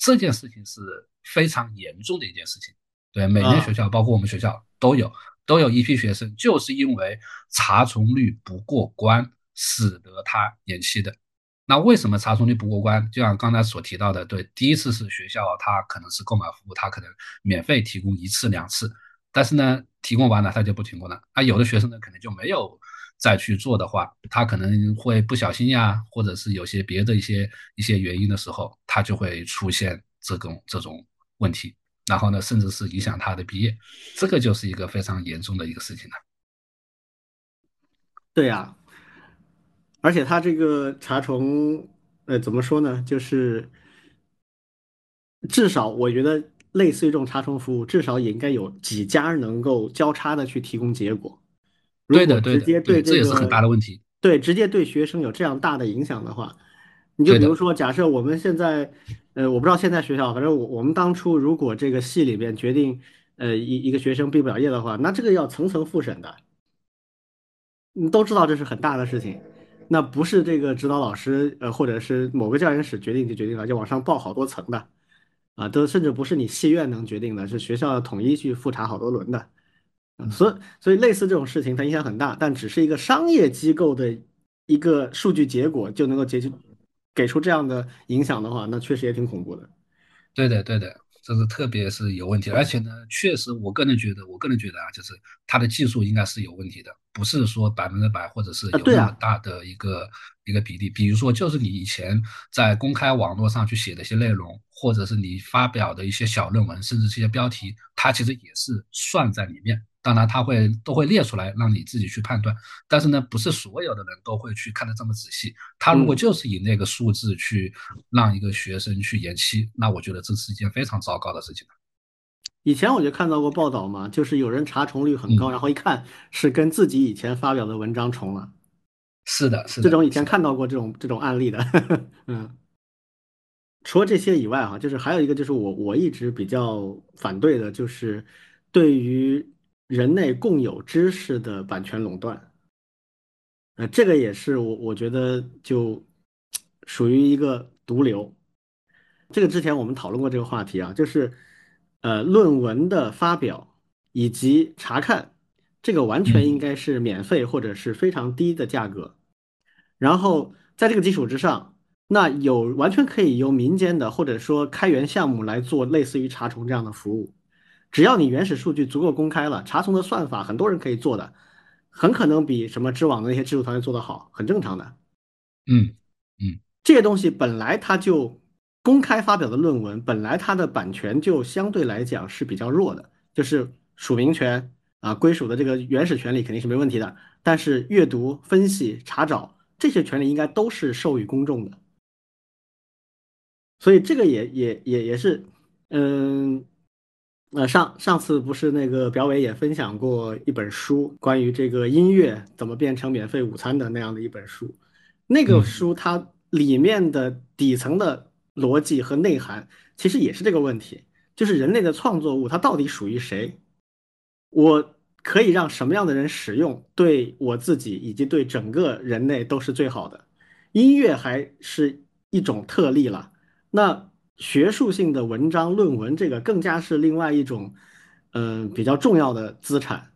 这件事情是非常严重的一件事情。对，每年学校，包括我们学校都有，都有一批学生就是因为查重率不过关，使得他延期的。那为什么查重率不过关？就像刚才所提到的，对，第一次是学校他可能是购买服务，他可能免费提供一次两次，但是呢，提供完了他就不提供了。那，有的学生呢可能就没有再去做的话，他可能会不小心呀，或者是有些别的一些一些原因的时候，他就会出现这种这种问题，然后呢，甚至是影响他的毕业，这个就是一个非常严重的一个事情了。对呀，而且他这个查重，呃，怎么说呢？就是至少我觉得类似于这种查重服务，至少也应该有几家能够交叉的去提供结果。如对的，直的，对，这也是很大个的问题。对直接对学生有这样大的影响的话，你就，比如说，假设我们现在，呃，我不知道现在学校，反正我我们当初如果这个系里边决定，呃，一一个学生毕不了业的话，那这个要层层复审的。你都知道这是很大的事情，那不是这个指导老师呃或者是某个教研室决定就决定了，就往上报好多层的啊，都甚至不是你系院能决定的，是学校统一去复查好多轮的。嗯所以所以类似这种事情它影响很大，但只是一个商业机构的一个数据结果就能够解决给出这样的影响的话，那确实也挺恐怖的。对的，对的，这是特别是有问题的，而且呢，确实，我个人觉得，我个人觉得啊，就是它的技术应该是有问题的，不是说百分之百或者是啊，有那么大的一个一个比例。比如说，就是你以前在公开网络上去写的一些内容，或者是你发表的一些小论文，甚至这些标题，它其实也是算在里面。当然，他会都会列出来让你自己去判断，但是呢，不是所有的人都会去看得这么仔细。他如果嗯。就是以那个数字去让一个学生去延期，那我觉得这是一件非常糟糕的事情。以前我就看到过报道嘛，就是有人查重率很高，嗯，然后一看是跟自己以前发表的文章重了，是的，是的，这种以前，看到过这种这种案例的。嗯，除了这些以外哈，就是还有一个就是我我一直比较反对的，就是对于人类共有知识的版权垄断。呃，这个也是我我觉得就属于一个毒瘤。这个之前我们讨论过这个话题啊，就是呃论文的发表以及查看，这个完全应嗯该是免费或者是非常低的价格。然后在这个基础之上，那有完全可以由民间的或者说开源项目来做类似于查重这样的服务。只要你原始数据足够公开了，查重的算法很多人可以做的，很可能比什么知网的那些技术团队做得好，很正常的。嗯嗯，这些东西本来它就公开发表的论文，本来它的版权就相对来讲是比较弱的，就是署名权啊、归属的这个原始权利肯定是没问题的，但是阅读、分析、查找这些权利应该都是授予公众的。所以这个也也也也是，嗯，呃，上上次不是那个表伟也分享过一本书，关于这个音乐怎么变成免费午餐的那样的一本书。那个嗯，书它里面的底层的逻辑和内涵，其实也是这个问题，就是人类的创作物它到底属于谁？我可以让什么样的人使用，对我自己以及对整个人类都是最好的。音乐还是一种特例了，那学术性的文章、论文这个更加是另外一种，嗯、比较重要的资产。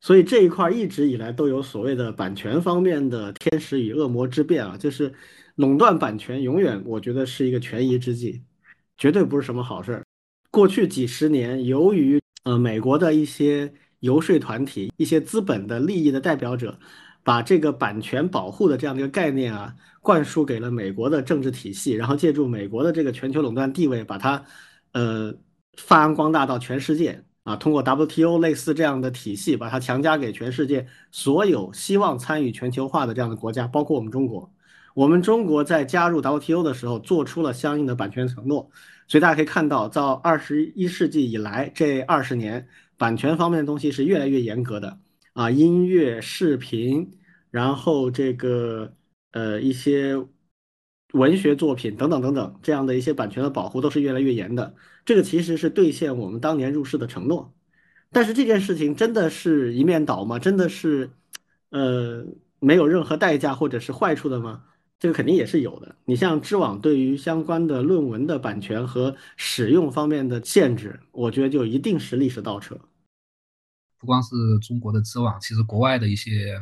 所以这一块一直以来都有所谓的版权方面的天使与恶魔之辩啊，就是垄断版权，永远我觉得是一个权宜之计，绝对不是什么好事儿。过去几十年，由于呃美国的一些游说团体、一些资本的利益的代表者，把这个版权保护的这样的一个概念啊，灌输给了美国的政治体系，然后借助美国的这个全球垄断地位，把它呃发扬光大到全世界啊，通过 WTO 类似这样的体系，把它强加给全世界所有希望参与全球化的这样的国家，包括我们中国。我们中国在加入 WTO 的时候，做出了相应的版权承诺，所以大家可以看到，到二十一世纪以来这二十年，版权方面的东西是越来越严格的啊，音乐、视频，然后这个呃一些文学作品等等等等这样的一些版权的保护都是越来越严的。这个其实是兑现我们当年入市的承诺。但是这件事情真的是一面倒吗？真的是呃没有任何代价或者是坏处的吗？这个肯定也是有的。你像知网对于相关的论文的版权和使用方面的限制，我觉得就一定是历史倒车。不光是中国的知网，其实国外的一些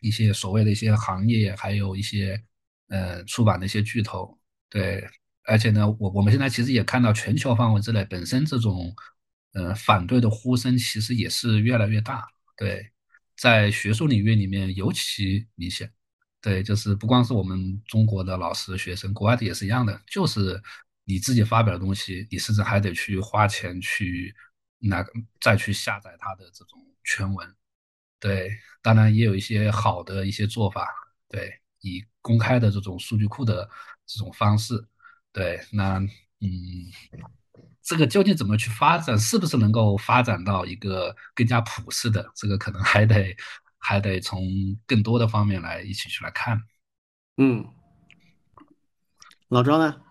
一些所谓的一些行业，还有一些呃出版的一些巨头，对，而且呢，我我们现在其实也看到全球范围之内，本身这种呃反对的呼声其实也是越来越大，对，在学术领域里面尤其明显，对，就是不光是我们中国的老师学生，国外的也是一样的，就是你自己发表的东西，你甚至还得去花钱去那再去下载它的这种全文。对，当然也有一些好的一些做法，对，以公开的这种数据库的这种方式，对，那嗯，这个究竟怎么去发展，是不是能够发展到一个更加普适的，这个可能还得还得从更多的方面来一起去来看。嗯，老张呢？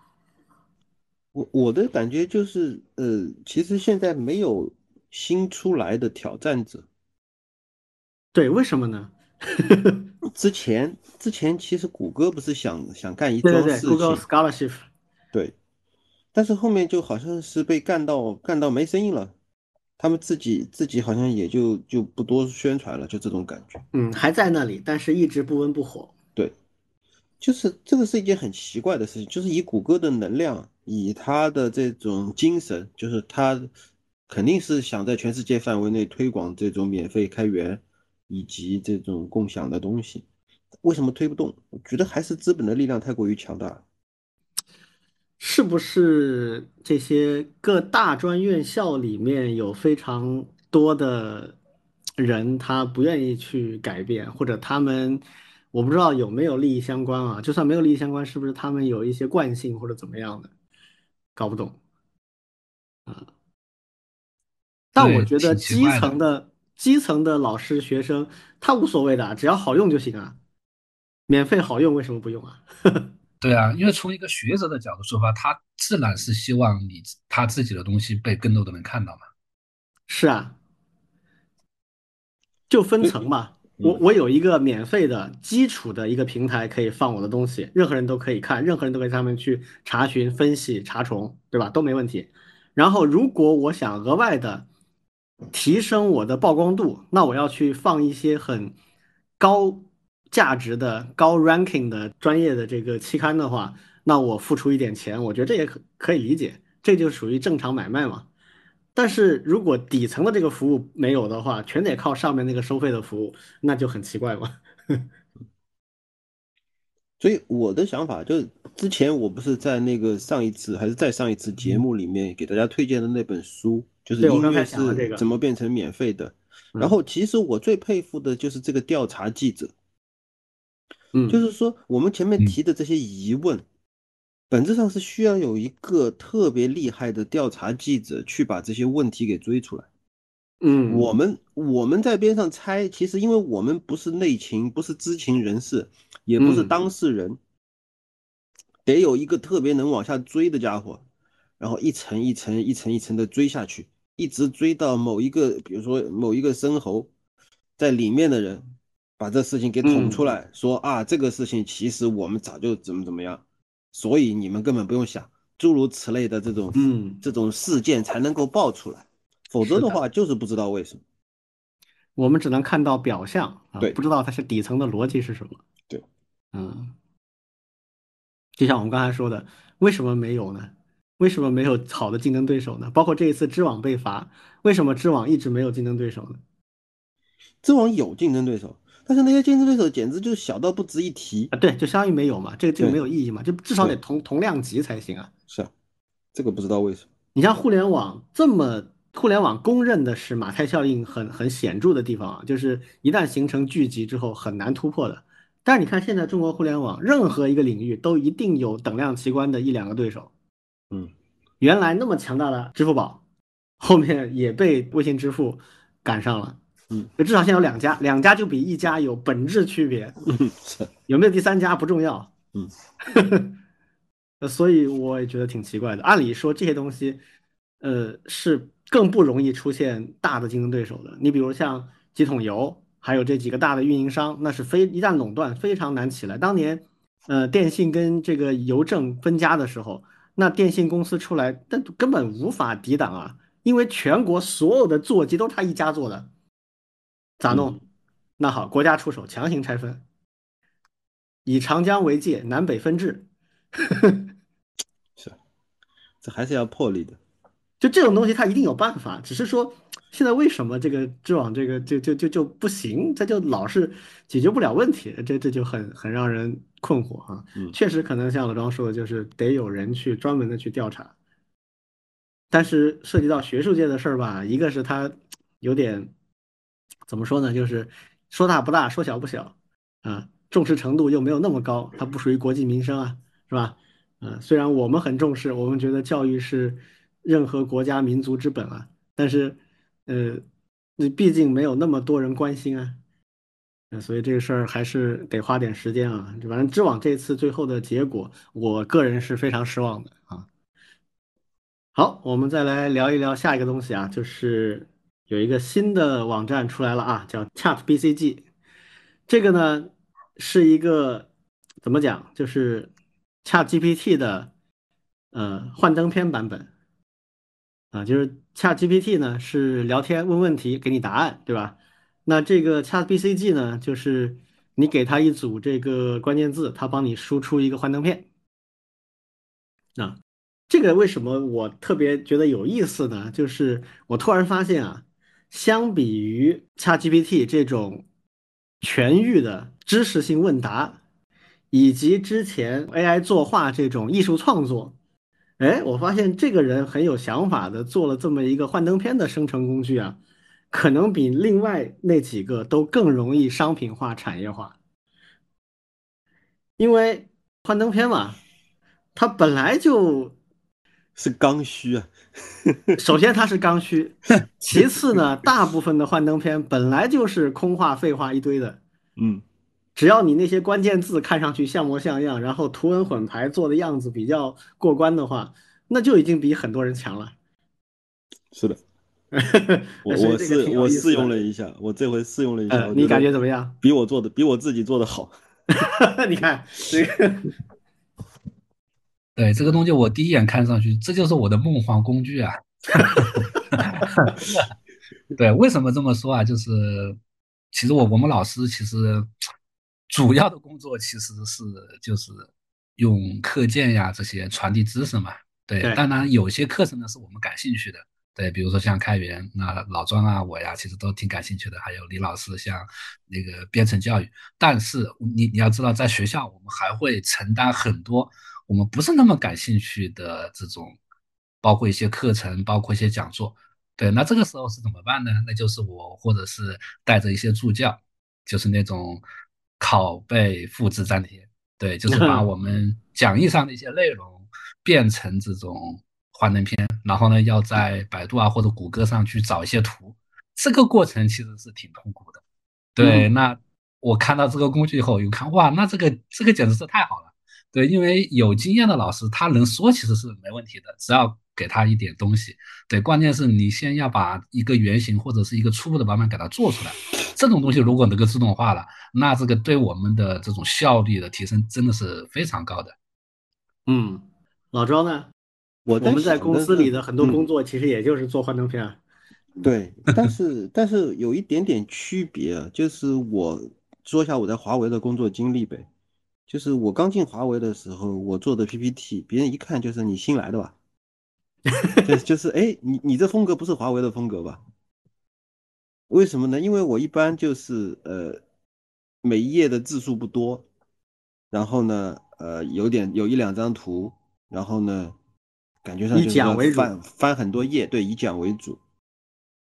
我我的感觉就是，呃，其实现在没有新出来的挑战者。对，为什么呢？之前之前其实谷歌不是想想干一桩事情，Google Scholarship，对，但是后面就好像是被干到干到没声音了，他们自己自己好像也就就不多宣传了，就这种感觉。嗯，还在那里，但是一直不温不火。对，就是这个是一件很奇怪的事情，就是以谷歌的能量，以他的这种精神，就是他肯定是想在全世界范围内推广这种免费开源。以及这种共享的东西，为什么推不动？我觉得还是资本的力量太过于强大。是不是这些各大专院校里面有非常多的人，他不愿意去改变，或者他们我不知道有没有利益相关啊？就算没有利益相关，是不是他们有一些惯性或者怎么样的？搞不懂啊。但我觉得基层的。基层的老师、学生，他无所谓的，只要好用就行啊，免费好用，为什么不用啊？对啊，因为从一个学者的角度出发，他自然是希望你他自己的东西被更多的人看到嘛。是啊，就分层嘛。我我有一个免费的基础的一个平台，可以放我的东西，任何人都可以看，任何人都可以上面去查询、分析、查重，对吧？都没问题。然后，如果我想额外的。提升我的曝光度，那我要去放一些很高价值的、高 ranking 的专业的这个期刊的话，那我付出一点钱，我觉得这也可可以理解，这就属于正常买卖嘛。但是如果底层的这个服务没有的话，全得靠上面那个收费的服务，那就很奇怪嘛。所以我的想法就是，之前我不是在那个上一次还是在上一次节目里面给大家推荐的那本书。就是音乐是怎么变成免费的？然后其实我最佩服的就是这个调查记者，嗯，就是说我们前面提的这些疑问，本质上是需要有一个特别厉害的调查记者去把这些问题给追出来。嗯，我们我们在边上猜，其实因为我们不是内情，不是知情人士，也不是当事人，得有一个特别能往下追的家伙，然后一层一层一层一层的追下去。一直追到某一个，比如说某一个申猴，在里面的人，把这事情给捅出来，说啊，这个事情其实我们早就怎么怎么样，所以你们根本不用想，诸如此类的这种，嗯，这种事件才能够爆出来，否则的话就是不知道为什么。我们只能看到表象，对，不知道它是底层的逻辑是什么。对，嗯，就像我们刚才说的，为什么没有呢？为什么没有好的竞争对手呢？包括这一次知网被罚，为什么知网一直没有竞争对手呢？知网有竞争对手，但是那些竞争对手简直就是小到不值一提啊！对，就相当于没有嘛，这个这个没有意义嘛，就至少得同同量级才行啊。是啊，这个不知道为什么。你像互联网这么，互联网公认的是马太效应很很显著的地方啊，就是一旦形成聚集之后很难突破的。但是你看现在中国互联网任何一个领域都一定有等量齐观的一两个对手。嗯，原来那么强大的支付宝，后面也被微信支付赶上了。嗯，就至少现在有两家，两家就比一家有本质区别。嗯，是有没有第三家不重要。嗯，所以我也觉得挺奇怪的。按理说这些东西，呃，是更不容易出现大的竞争对手的。你比如像几桶油，还有这几个大的运营商，那是非一旦垄断非常难起来。当年，呃，电信跟这个邮政分家的时候。那电信公司出来，但根本无法抵挡啊！因为全国所有的座机都是他一家做的，咋弄？那好，国家出手强行拆分，以长江为界，南北分治。是，这还是要魄力的。就这种东西，他一定有办法，只是说。现在为什么这个知网这个就就就就不行？它就老是解决不了问题，这这就很很让人困惑啊！确实可能像老庄说的，就是得有人去专门的去调查。但是涉及到学术界的事儿吧，一个是它有点怎么说呢？就是说大不大，说小不小啊，重视程度又没有那么高，它不属于国计民生啊，是吧？嗯，虽然我们很重视，我们觉得教育是任何国家民族之本啊，但是，呃，那毕竟没有那么多人关心啊，呃，所以这个事儿还是得花点时间啊。反正知网这次最后的结果，我个人是非常失望的啊。好，我们再来聊一聊下一个东西啊，就是有一个新的网站出来了啊，叫 ChatBCG。这个呢是一个怎么讲，就是 ChatGPT 的呃幻灯片版本啊，就是 ChatGPT 呢是聊天问问题给你答案，对吧？那这个 ChatBCG 呢，就是你给它一组这个关键字，它帮你输出一个幻灯片啊。这个为什么我特别觉得有意思呢？就是我突然发现啊，相比于 ChatGPT 这种全域的知识性问答，以及之前 AI 作画这种艺术创作，哎，我发现这个人很有想法的做了这么一个幻灯片的生成工具啊，可能比另外那几个都更容易商品化、产业化，因为幻灯片嘛，它本来就。是刚需啊，首先它是刚需，其次呢，大部分的幻灯片本来就是空话废话一堆的，嗯，只要你那些关键字看上去像模像样，然后图文混排做的样子比较过关的话，那就已经比很多人强了。是的，我我试我试用了一下，我这回试用了一下，你感觉怎么样？比我做的比我自己做的好，你看这个。对这个东西，我第一眼看上去，这就是我的梦幻工具啊！对，为什么这么说啊？就是，其实我我们老师其实主要的工作其实是就是用课件呀这些传递知识嘛。对，当然有些课程呢是我们感兴趣的。对，比如说像开源，那老庄啊我呀，其实都挺感兴趣的。还有李老师，像那个编程教育。但是你你要知道，在学校我们还会承担很多。我们不是那么感兴趣的这种，包括一些课程，包括一些讲座，对，那这个时候是怎么办呢？那就是我或者是带着一些助教，就是那种拷贝、复制、粘贴，对，就是 把我们讲义上的一些内容变成这种幻灯片，然后呢，要在百度啊或者谷歌上去找一些图，这个过程其实是挺痛苦的。对，那我看到这个工具以后，又看哇，那这个这个简直是太好了。对，因为有经验的老师，他能说其实是没问题的，只要给他一点东西。对，关键是你先要把一个原型或者是一个初步的版本给它做出来。这种东西如果能够自动化了，那这个对我们的这种效率的提升真的是非常高的。嗯，老庄呢？我我们在公司里的很多工作其实也就是做幻灯片。对，但是但是有一点点区别，就是我说一下我在华为的工作经历呗。就是我刚进华为的时候，我做的 PPT，别人一看就是你新来的吧？就就是哎，你你这风格不是华为的风格吧？为什么呢？因为我一般就是呃，每一页的字数不多，然后呢，呃，有点有一两张图，然后呢，感觉上就是翻翻很多页，对，以讲为主。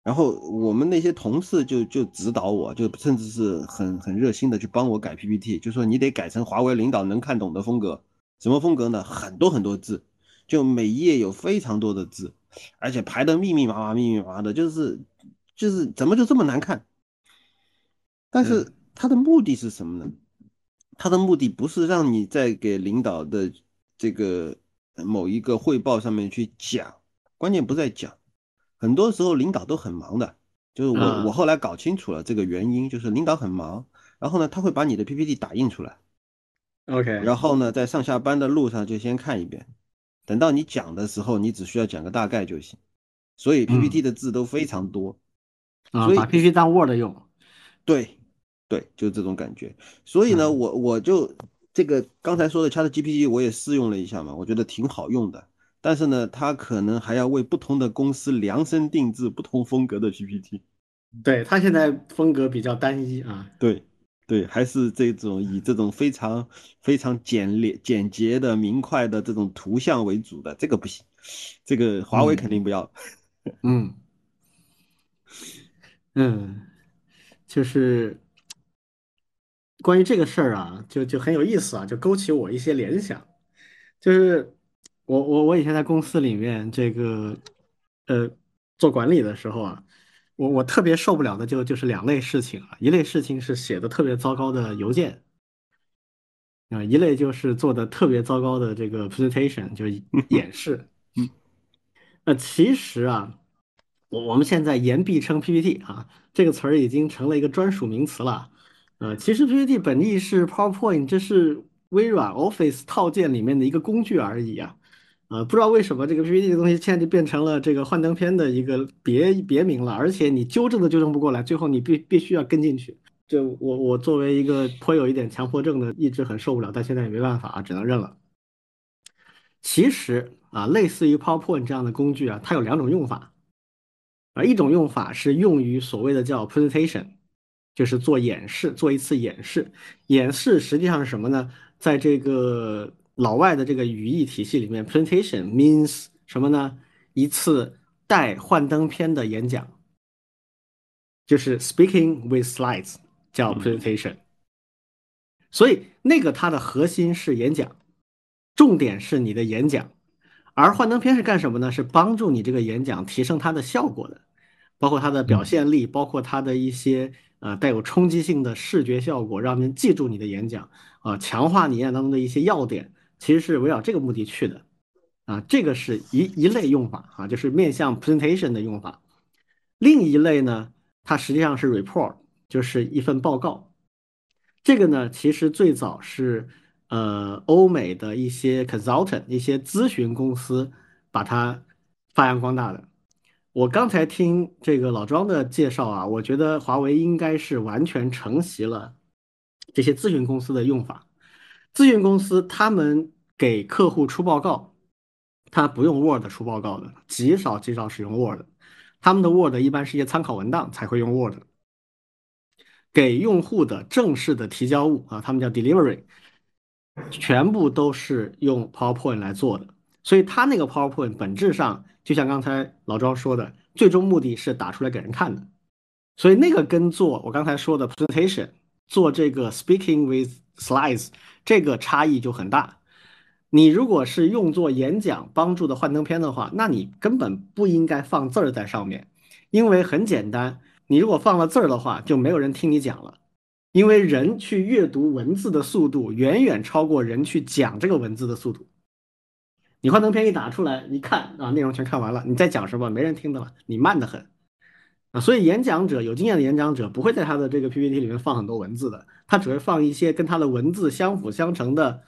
然后我们那些同事就就指导我，就甚至是很很热心的去帮我改 PPT，就说你得改成华为领导能看懂的风格。什么风格呢？很多很多字，就每一页有非常多的字，而且排的密密麻麻、密密麻麻的，就是就是怎么就这么难看？但是他的目的是什么呢？他的目的不是让你在给领导的这个某一个汇报上面去讲，关键不在讲。很多时候领导都很忙的，就是我我后来搞清楚了这个原因，就是领导很忙，然后呢他会把你的 PPT 打印出来，OK，然后呢在上下班的路上就先看一遍，等到你讲的时候你只需要讲个大概就行，所以 PPT 的字都非常多，啊，把 PPT 当 Word 用，对，对，就这种感觉，所以呢我我就这个刚才说的 ChatGPT 我也试用了一下嘛，我觉得挺好用的。但是呢，它可能还要为不同的公司量身定制不同风格的 PPT。对它现在风格比较单一啊。对，对，还是这种以这种非常非常简练、简洁的、明快的这种图像为主的，这个不行。这个华为肯定不要。嗯 嗯，就是关于这个事儿啊，就就很有意思啊，就勾起我一些联想。就是我我我以前在公司里面这个呃做管理的时候啊，我我特别受不了的就就是两类事情啊，一类事情是写的特别糟糕的邮件啊，一类就是做的特别糟糕的这个 presentation，就是 演示。嗯，呃，其实啊。我我们现在言必称 PPT 啊，这个词儿已经成了一个专属名词了。呃，其实 PPT 本意是 PowerPoint，这是微软 Office 套件里面的一个工具而已啊。呃，不知道为什么这个 PPT 的东西现在就变成了这个幻灯片的一个别别名了，而且你纠正都纠正不过来，最后你必必须要跟进去。就我我作为一个颇有一点强迫症的，一直很受不了，但现在也没办法啊，只能认了。其实啊，类似于 PowerPoint 这样的工具啊，它有两种用法。啊，一种用法是用于所谓的叫 presentation，就是做演示，做一次演示。演示实际上是什么呢？在这个老外的这个语义体系里面，presentation means 什么呢？一次带幻灯片的演讲，就是 speaking with slides，叫 presentation。所以那个它的核心是演讲，重点是你的演讲。而幻灯片是干什么呢？是帮助你这个演讲提升它的效果的，包括它的表现力，包括它的一些呃带有冲击性的视觉效果，让人记住你的演讲啊，强化你演讲当中的一些要点，其实是围绕这个目的去的啊。这个是一一类用法啊，就是面向 presentation 的用法。另一类呢，它实际上是 report，就是一份报告。这个呢，其实最早是。呃，欧美的一些 consultant 一些咨询公司把它发扬光大的。我刚才听这个老庄的介绍啊，我觉得华为应该是完全承袭了这些咨询公司的用法。咨询公司他们给客户出报告，他不用 Word 出报告的，极少极少使用 Word，他们的 Word 一般是一些参考文档才会用 Word。给用户的正式的提交物啊，他们叫 delivery。全部都是用 PowerPoint 来做的，所以他那个 PowerPoint 本质上就像刚才老庄说的，最终目的是打出来给人看的。所以那个跟做我刚才说的 presentation 做这个 speaking with slides 这个差异就很大。你如果是用作演讲帮助的幻灯片的话，那你根本不应该放字儿在上面，因为很简单，你如果放了字儿的话，就没有人听你讲了。因为人去阅读文字的速度远远超过人去讲这个文字的速度。你幻灯片一打出来，一看啊，内容全看完了，你在讲什么？没人听的了，你慢得很啊。所以演讲者有经验的演讲者不会在他的这个 PPT 里面放很多文字的，他只会放一些跟他的文字相辅相成的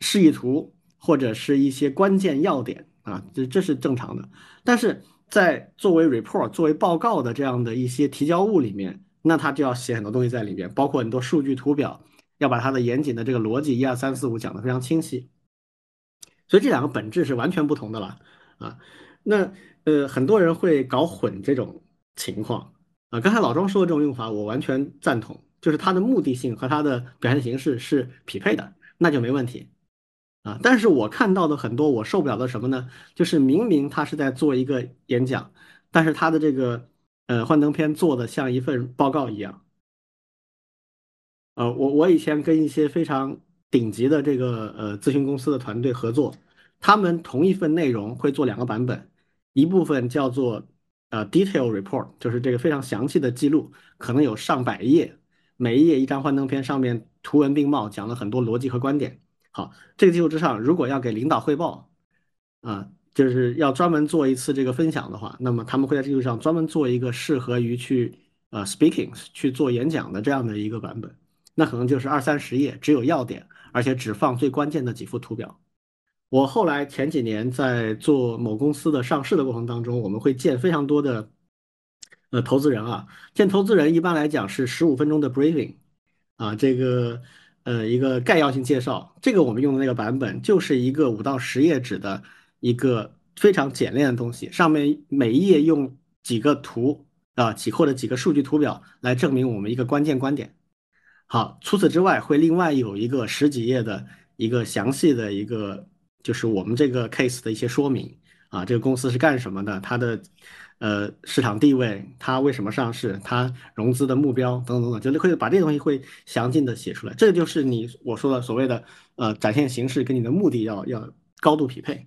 示意图或者是一些关键要点啊，这这是正常的。但是在作为 report 作为报告的这样的一些提交物里面。那他就要写很多东西在里边，包括很多数据图表，要把他的严谨的这个逻辑一二三四五讲得非常清晰。所以这两个本质是完全不同的了啊。那呃，很多人会搞混这种情况啊。刚才老庄说的这种用法，我完全赞同，就是它的目的性和它的表现形式是匹配的，那就没问题啊。但是我看到的很多我受不了的什么呢？就是明明他是在做一个演讲，但是他的这个。呃，幻灯片做的像一份报告一样。呃，我我以前跟一些非常顶级的这个呃咨询公司的团队合作，他们同一份内容会做两个版本，一部分叫做呃 detail report，就是这个非常详细的记录，可能有上百页，每一页一张幻灯片，上面图文并茂，讲了很多逻辑和观点。好，这个基础之上，如果要给领导汇报，啊。就是要专门做一次这个分享的话，那么他们会在这个上专门做一个适合于去呃 speaking 去做演讲的这样的一个版本，那可能就是二三十页，只有要点，而且只放最关键的几幅图表。我后来前几年在做某公司的上市的过程当中，我们会见非常多的呃投资人啊，见投资人一般来讲是十五分钟的 briefing 啊，这个呃一个概要性介绍，这个我们用的那个版本就是一个五到十页纸的。一个非常简练的东西，上面每一页用几个图啊，几或者几个数据图表来证明我们一个关键观点。好，除此之外，会另外有一个十几页的一个详细的一个，就是我们这个 case 的一些说明啊，这个公司是干什么的，它的呃市场地位，它为什么上市，它融资的目标等等等等，就是会把这些东西会详尽的写出来。这就是你我说的所谓的呃展现形式跟你的目的要要高度匹配。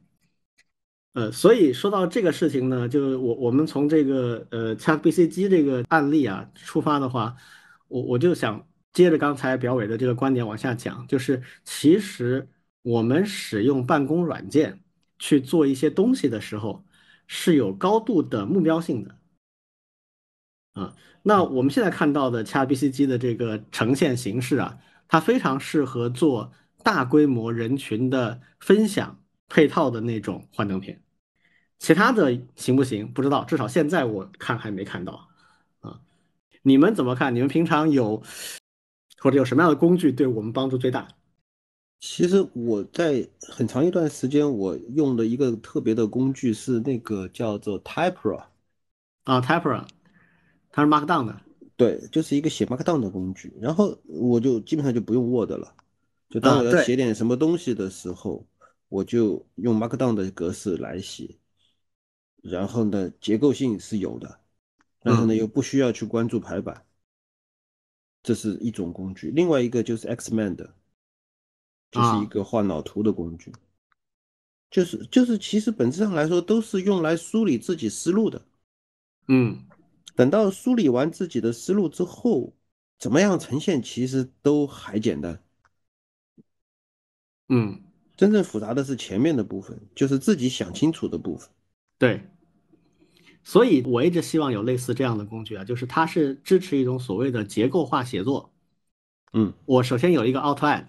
呃，所以说到这个事情呢，就我我们从这个呃 ChatBCG 这个案例啊出发的话，我我就想接着刚才表伟的这个观点往下讲，就是其实我们使用办公软件去做一些东西的时候，是有高度的目标性的。啊，那我们现在看到的 ChatBCG 的这个呈现形式啊，它非常适合做大规模人群的分享。配套的那种幻灯片，其他的行不行？不知道，至少现在我看还没看到啊。你们怎么看？你们平常有或者有什么样的工具对我们帮助最大？其实我在很长一段时间，我用的一个特别的工具是那个叫做 Typera 啊，Typera，它是 Markdown 的，对，就是一个写 Markdown 的工具。然后我就基本上就不用 Word 了，就当我要写点什么东西的时候。我就用 Markdown 的格式来写，然后呢，结构性是有的，但是呢又不需要去关注排版，这是一种工具。另外一个就是 Xmind，就是一个画脑图的工具，就是就是其实本质上来说都是用来梳理自己思路的。嗯，等到梳理完自己的思路之后，怎么样呈现其实都还简单。嗯。真正复杂的是前面的部分，就是自己想清楚的部分。对，所以我一直希望有类似这样的工具啊，就是它是支持一种所谓的结构化写作。嗯，我首先有一个 Outline，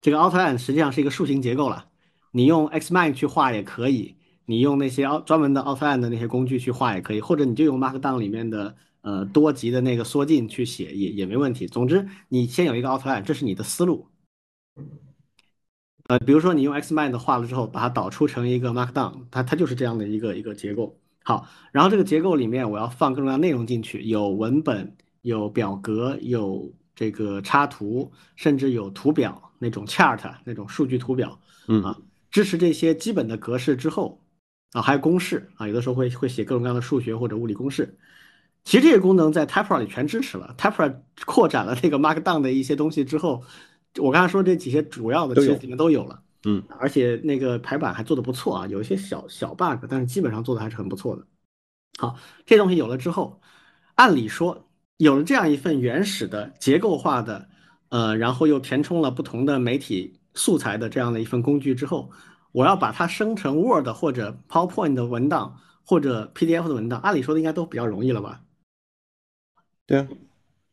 这个 Outline 实际上是一个树形结构了，你用 Xmind 去画也可以，你用那些专门的 Outline 的那些工具去画也可以，或者你就用 Markdown 里面的呃多级的那个缩进去写也也没问题。总之，你先有一个 Outline，这是你的思路。呃，比如说你用 Xmind 画了之后，把它导出成一个 Markdown，它它就是这样的一个一个结构。好，然后这个结构里面我要放各种各样内容进去，有文本，有表格，有这个插图，甚至有图表那种 chart 那种数据图表，嗯啊，支持这些基本的格式之后，啊，还有公式啊，有的时候会会写各种各样的数学或者物理公式。其实这些功能在 Typera 里全支持了，Typera 扩展了那个 Markdown 的一些东西之后。我刚才说这几些主要的其实里面都有了，嗯，而且那个排版还做的不错啊，有一些小小 bug，但是基本上做的还是很不错的。好，这东西有了之后，按理说有了这样一份原始的结构化的，呃，然后又填充了不同的媒体素材的这样的一份工具之后，我要把它生成 Word 或者 PowerPoint 的文档或者 PDF 的文档，按理说的应该都比较容易了吧？对啊，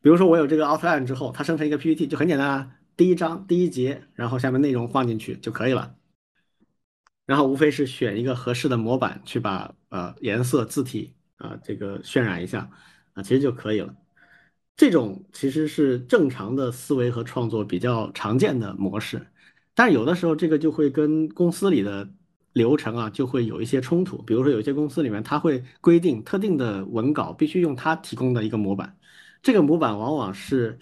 比如说我有这个 Outline 之后，它生成一个 PPT 就很简单啊。第一章第一节，然后下面内容放进去就可以了。然后无非是选一个合适的模板，去把呃颜色、字体啊这个渲染一下啊，其实就可以了。这种其实是正常的思维和创作比较常见的模式，但是有的时候这个就会跟公司里的流程啊就会有一些冲突。比如说有些公司里面，它会规定特定的文稿必须用它提供的一个模板。这个模板往往是，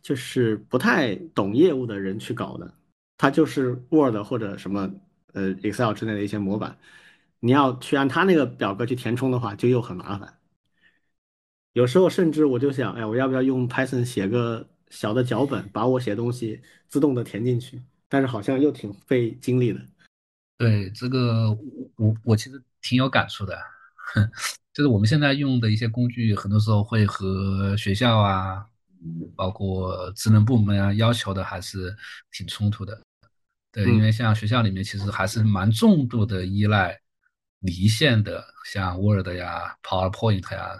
就是不太懂业务的人去搞的，它就是 Word 或者什么呃 Excel 之类的一些模板，你要去按它那个表格去填充的话，就又很麻烦。有时候甚至我就想，哎，我要不要用 Python 写个小的脚本，把我写东西自动的填进去？但是好像又挺费精力的。对这个，我我其实挺有感触的。就是我们现在用的一些工具，很多时候会和学校啊，包括职能部门啊要求的还是挺冲突的。对，因为像学校里面其实还是蛮重度的依赖离线的，像 Word 呀、PowerPoint 呀，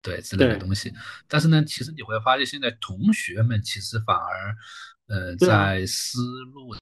对之类的东西。但是呢，其实你会发现，现在同学们其实反而，呃，在思路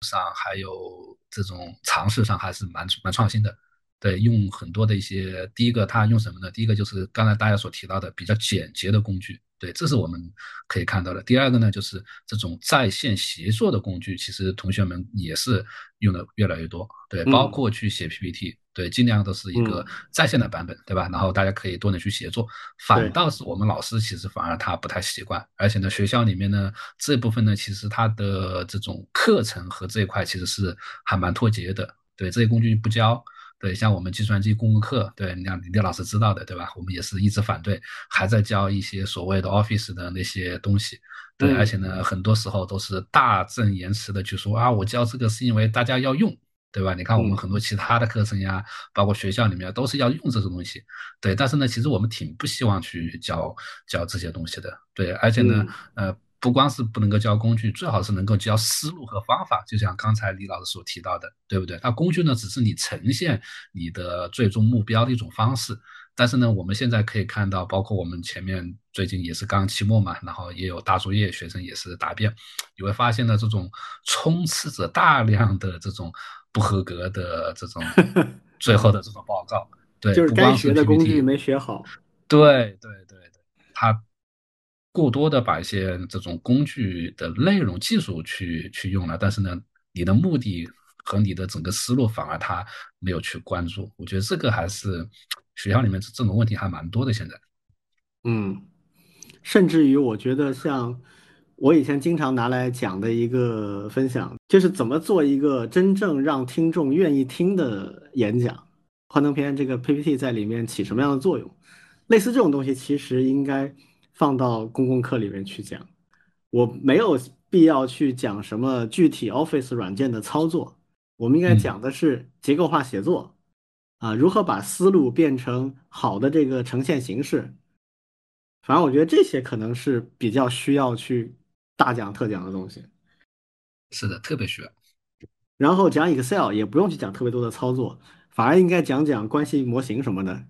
上还有这种尝试上还是蛮蛮创新的。对，用很多的一些，第一个他用什么呢？第一个就是刚才大家所提到的比较简洁的工具，对，这是我们可以看到的。第二个呢，就是这种在线协作的工具，其实同学们也是用的越来越多，对，包括去写 PPT，对，尽量都是一个在线的版本，对吧？然后大家可以多点去协作。反倒是我们老师其实反而他不太习惯，而且呢，学校里面呢这部分呢，其实他的这种课程和这一块其实是还蛮脱节的，对，这些工具不教。对，像我们计算机公共课，对，你像李烈老师知道的，对吧？我们也是一直反对，还在教一些所谓的 Office 的那些东西。对，而且呢，很多时候都是大正言辞的去说啊，我教这个是因为大家要用，对吧？你看我们很多其他的课程呀，包括学校里面都是要用这种东西。对，但是呢，其实我们挺不希望去教教这些东西的。对，而且呢，呃。不光是不能够教工具，最好是能够教思路和方法。就像刚才李老师所提到的，对不对？那工具呢，只是你呈现你的最终目标的一种方式。但是呢，我们现在可以看到，包括我们前面最近也是刚期末嘛，然后也有大作业，学生也是答辩，你会发现呢，这种充斥着大量的这种不合格的这种 最后的这种报告。对，就是该学的工具没学好。对对对对，他。过多的把一些这种工具的内容、技术去去用了，但是呢，你的目的和你的整个思路反而他没有去关注。我觉得这个还是学校里面这种问题还蛮多的。现在，嗯，甚至于我觉得像我以前经常拿来讲的一个分享，就是怎么做一个真正让听众愿意听的演讲。幻灯片这个 PPT 在里面起什么样的作用？类似这种东西，其实应该。放到公共课里面去讲，我没有必要去讲什么具体 Office 软件的操作，我们应该讲的是结构化写作，啊，如何把思路变成好的这个呈现形式。反正我觉得这些可能是比较需要去大讲特讲的东西。是的，特别需要。然后讲 Excel 也不用去讲特别多的操作，反而应该讲讲关系模型什么的，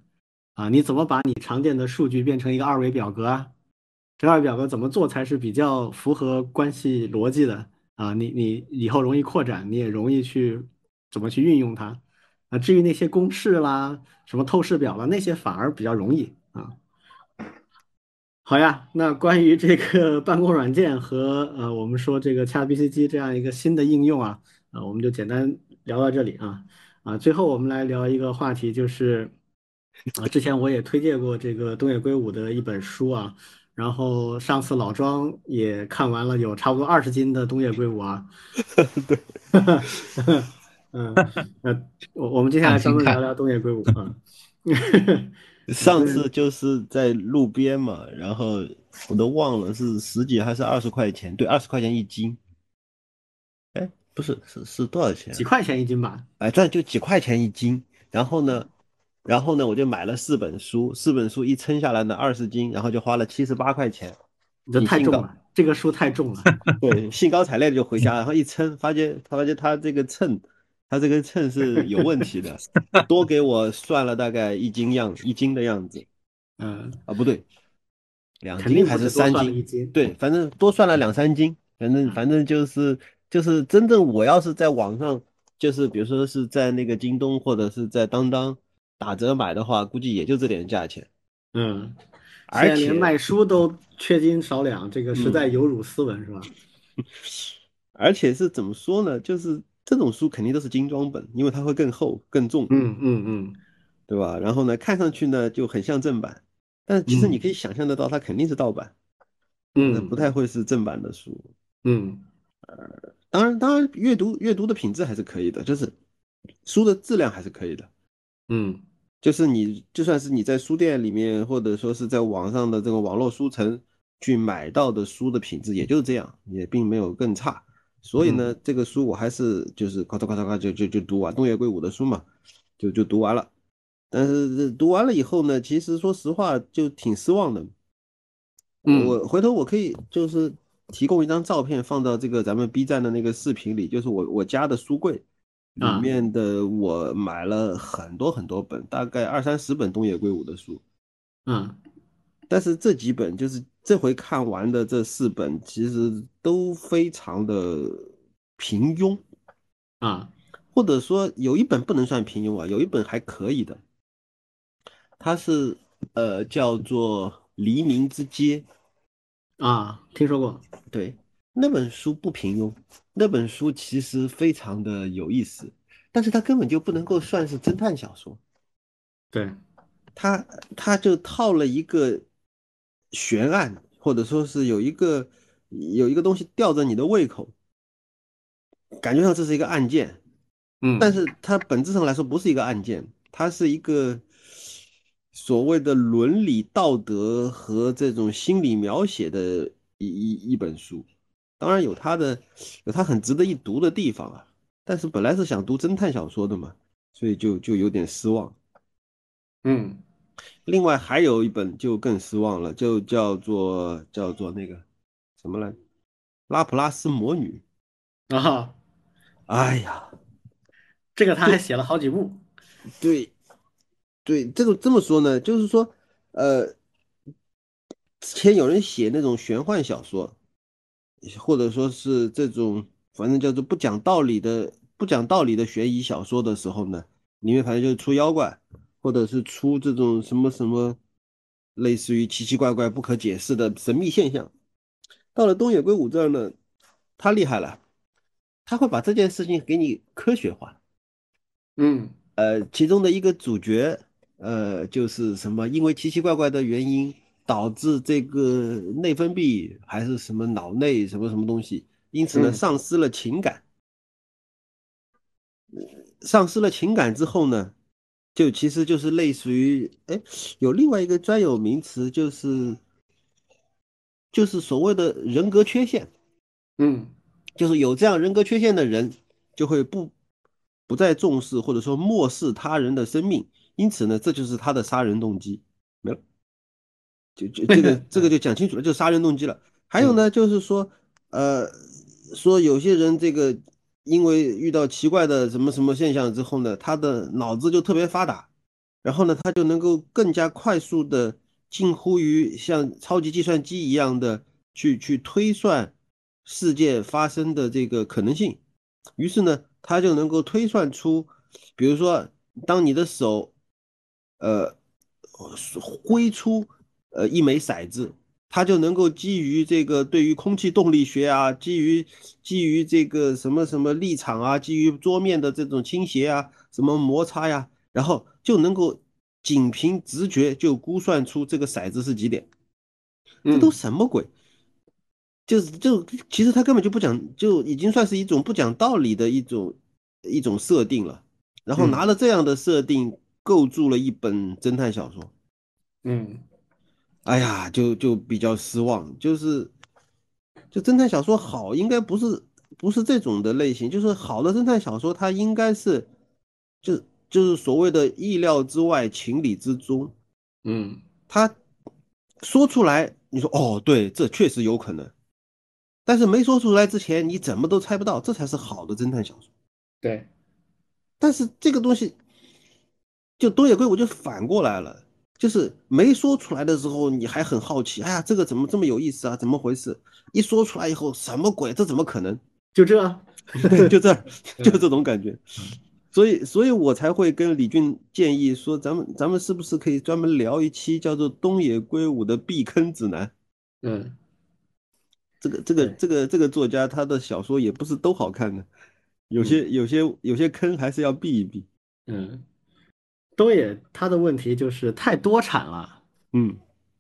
啊，你怎么把你常见的数据变成一个二维表格啊？这二表格怎么做才是比较符合关系逻辑的啊？你你以后容易扩展，你也容易去怎么去运用它啊？至于那些公式啦、什么透视表啦，那些反而比较容易啊。好呀，那关于这个办公软件和呃，我们说这个 ChatGPT 这样一个新的应用啊，啊，我们就简单聊到这里啊啊。最后我们来聊一个话题，就是啊，之前我也推荐过这个东野圭吾的一本书啊。然后上次老庄也看完了，有差不多二十斤的东野圭吾啊。对，嗯，呃，我我们接下来专门聊聊东野圭吾啊。上次就是在路边嘛，然后我都忘了是十几还是二十块钱，对，二十块钱一斤。哎，不是，是是多少钱？几块钱一斤吧？哎，这就几块钱一斤。然后呢？然后呢，我就买了四本书，四本书一称下来呢，二十斤，然后就花了七十八块钱。这太重了，这个书太重了。对，兴高采烈的就回家，然后一称，发现他发现他这个秤，他这个秤是有问题的，多给我算了大概一斤样一斤的样子。嗯，啊不对，两斤还是三斤？对，反正多算了两三斤，反正反正就是就是真正我要是在网上，就是比如说是在那个京东或者是在当当。打折买的话，估计也就这点价钱。嗯，而且卖书都缺斤少两，这个实在有辱斯文，是吧？而且是怎么说呢？就是这种书肯定都是精装本，因为它会更厚、更重。嗯嗯嗯，对吧？然后呢，看上去呢就很像正版，但其实你可以想象得到，它肯定是盗版。嗯，不太会是正版的书。嗯，呃，当然，当然，阅读阅读的品质还是可以的，就是书的质量还是可以的。嗯。就是你，就算是你在书店里面，或者说是在网上的这个网络书城去买到的书的品质，也就是这样，也并没有更差。所以呢，这个书我还是就是咔嚓咔嚓咔就就就读完东野圭吾的书嘛，就就读完了。但是读完了以后呢，其实说实话就挺失望的。我回头我可以就是提供一张照片放到这个咱们 B 站的那个视频里，就是我我家的书柜。里面的我买了很多很多本，大概二三十本东野圭吾的书，嗯，但是这几本就是这回看完的这四本，其实都非常的平庸，啊，或者说有一本不能算平庸啊，有一本还可以的，它是呃叫做《黎明之街》，啊，听说过，对。那本书不平庸，那本书其实非常的有意思，但是它根本就不能够算是侦探小说。对，它它就套了一个悬案，或者说是有一个有一个东西吊着你的胃口，感觉上这是一个案件，嗯，但是它本质上来说不是一个案件，它是一个所谓的伦理道德和这种心理描写的一一一本书。当然有它的有它很值得一读的地方啊，但是本来是想读侦探小说的嘛，所以就就有点失望。嗯，另外还有一本就更失望了，就叫做叫做那个什么来，拉普拉斯魔女。啊，哎呀，这个他还写了好几部。对，对，这个这么说呢，就是说，呃，之前有人写那种玄幻小说，或者说是这种反正叫做不讲道理的不讲道理的悬疑小说的时候呢，里面反正就是出妖怪，或者是出这种什么什么，类似于奇奇怪怪不可解释的神秘现象。到了东野圭吾这儿呢，他厉害了，他会把这件事情给你科学化。嗯呃，其中的一个主角，呃，就是什么，因为奇奇怪怪的原因，导致这个内分泌还是什么脑内什么什么东西，因此呢，嗯丧失了情感。丧失了情感之后呢，就其实就是类似于，哎，有另外一个专有名词，就是就是所谓的人格缺陷。嗯就是有这样人格缺陷的人，就会不不再重视或者说漠视他人的生命，因此呢，这就是他的杀人动机，就就这个 这个就讲清楚了，就是杀人动机了。还有呢，就是说，呃，说有些人这个因为遇到奇怪的什么什么现象之后呢，他的脑子就特别发达，然后呢，他就能够更加快速的，近乎于像超级计算机一样的去去推算。事件发生的这个可能性，于是呢，他就能够推算出，比如说，当你的手，呃，挥出呃一枚骰子，它就能够基于这个对于空气动力学啊，基于基于这个什么什么立场啊，基于桌面的这种倾斜啊，什么摩擦呀，然后就能够仅凭直觉就估算出这个骰子是几点，这都什么鬼？就是就其实他根本就不讲，就已经算是一种不讲道理的一种一种设定了。然后拿了这样的设定构筑了一本侦探小说，嗯，哎呀，就就比较失望。就是就侦探小说好，应该不是不是这种的类型，就是好的侦探小说，它应该是就就是所谓的意料之外，情理之中。嗯，他说出来，你说哦，对，这确实有可能。但是没说出来之前，你怎么都猜不到，这才是好的侦探小说。对。但是这个东西，就东野圭吾就反过来了，就是没说出来的时候，你还很好奇，哎呀，这个怎么这么有意思啊？怎么回事？一说出来以后，什么鬼？这怎么可能？就这，对，就这，就这种感觉。所以，所以我才会跟李俊建议说，咱们咱们是不是可以专门聊一期叫做东野圭吾的避坑指南？嗯。这个这个这个这个作家，他的小说也不是都好看的，有些有些有些坑还是要避一避。嗯，东野他的问题就是太多产了。嗯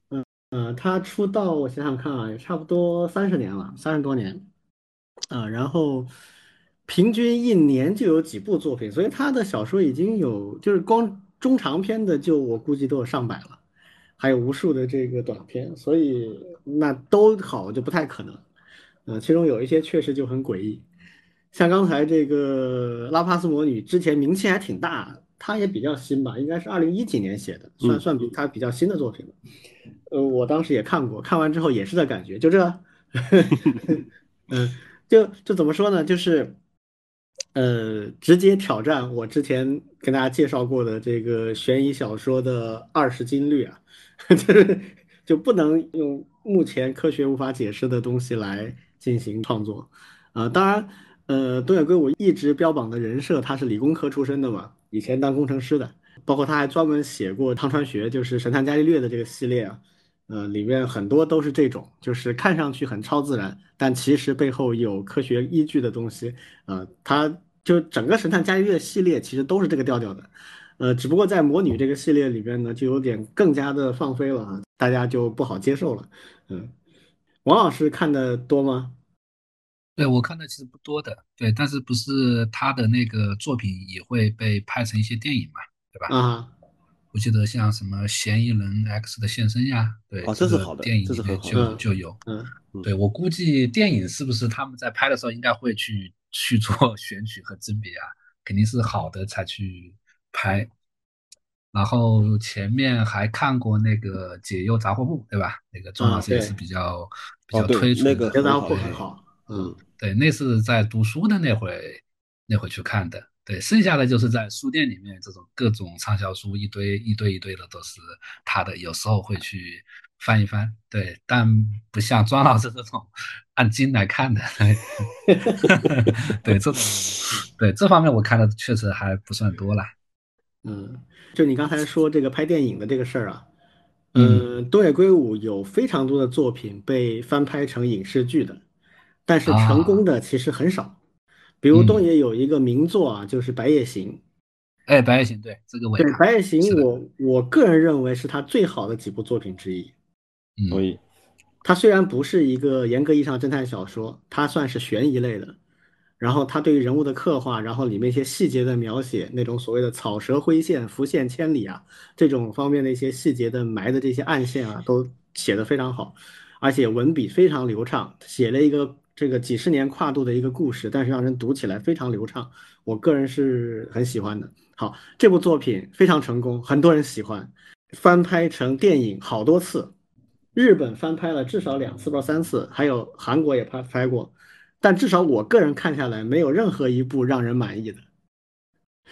嗯嗯，他出道我想想看啊，也差不多三十年了，三十多年啊，然后平均一年就有几部作品，所以他的小说已经有就是光中长篇的就我估计都有上百了。还有无数的这个短篇，所以那都好就不太可能，呃，其中有一些确实就很诡异，像刚才这个拉帕斯魔女之前名气还挺大，她也比较新吧，应该是二零一几年写的，算算比他比较新的作品了。呃，我当时也看过，看完之后也是这感觉，就这，嗯，就就怎么说呢，就是呃，直接挑战我之前跟大家介绍过的这个悬疑小说的二十金律啊。就是就不能用目前科学无法解释的东西来进行创作，啊，当然，呃，东野圭吾一直标榜的人设，他是理工科出身的嘛，以前当工程师的，包括他还专门写过汤川学，就是神探伽利略的这个系列啊，呃，里面很多都是这种，就是看上去很超自然，但其实背后有科学依据的东西，啊，他就整个神探伽利略系列其实都是这个调调的。呃，只不过在魔女这个系列里边呢，就有点更加的放飞了啊，大家就不好接受了。嗯，王老师看的多吗？对我看的其实不多的，对，但是不是他的那个作品也会被拍成一些电影嘛，对吧？啊，我记得像什么《嫌疑人 X 的现身》呀，对，哦这是好的电影里面就就有。嗯对我估计电影是不是他们在拍的时候应该会去去做 选取和甄别啊？肯定是好的才去拍。然后前面还看过那个《解忧杂货铺》，对吧？那个钟老师也是比较比较推崇的。那个这张很好很不很好，嗯对，那是在读书的那会那会去看的。对，剩下的就是在书店里面这种各种畅销书，一堆一堆一堆的都是他的，有时候会去翻一翻。对，但不像庄老师这种按斤来看的。对，这种对这方面我看的确实还不算多啦。嗯，就你刚才说这个拍电影的这个事儿啊，嗯，东野圭吾有非常多的作品被翻拍成影视剧的，但是成功的其实很少。比如东野有一个名作啊，就是《白夜行》。哎，白夜行，对这个我也对，《白夜行我我个人认为是他最好的几部作品之一。嗯，所以它虽然不是一个严格意义上侦探小说，它算是悬疑类的。然后它对于人物的刻画，然后里面一些细节的描写，那种所谓的草蛇灰线、浮现千里啊，这种方面的一些细节的埋的这些暗线啊，都写得非常好，而且文笔非常流畅，写了一个这个几十年跨度的一个故事，但是让人读起来非常流畅，我个人是很喜欢的。好，这部作品非常成功，很多人喜欢，翻拍成电影好多次。日本翻拍了至少两次，不知道三次，还有韩国也拍拍过，但至少我个人看下来，没有任何一部让人满意的。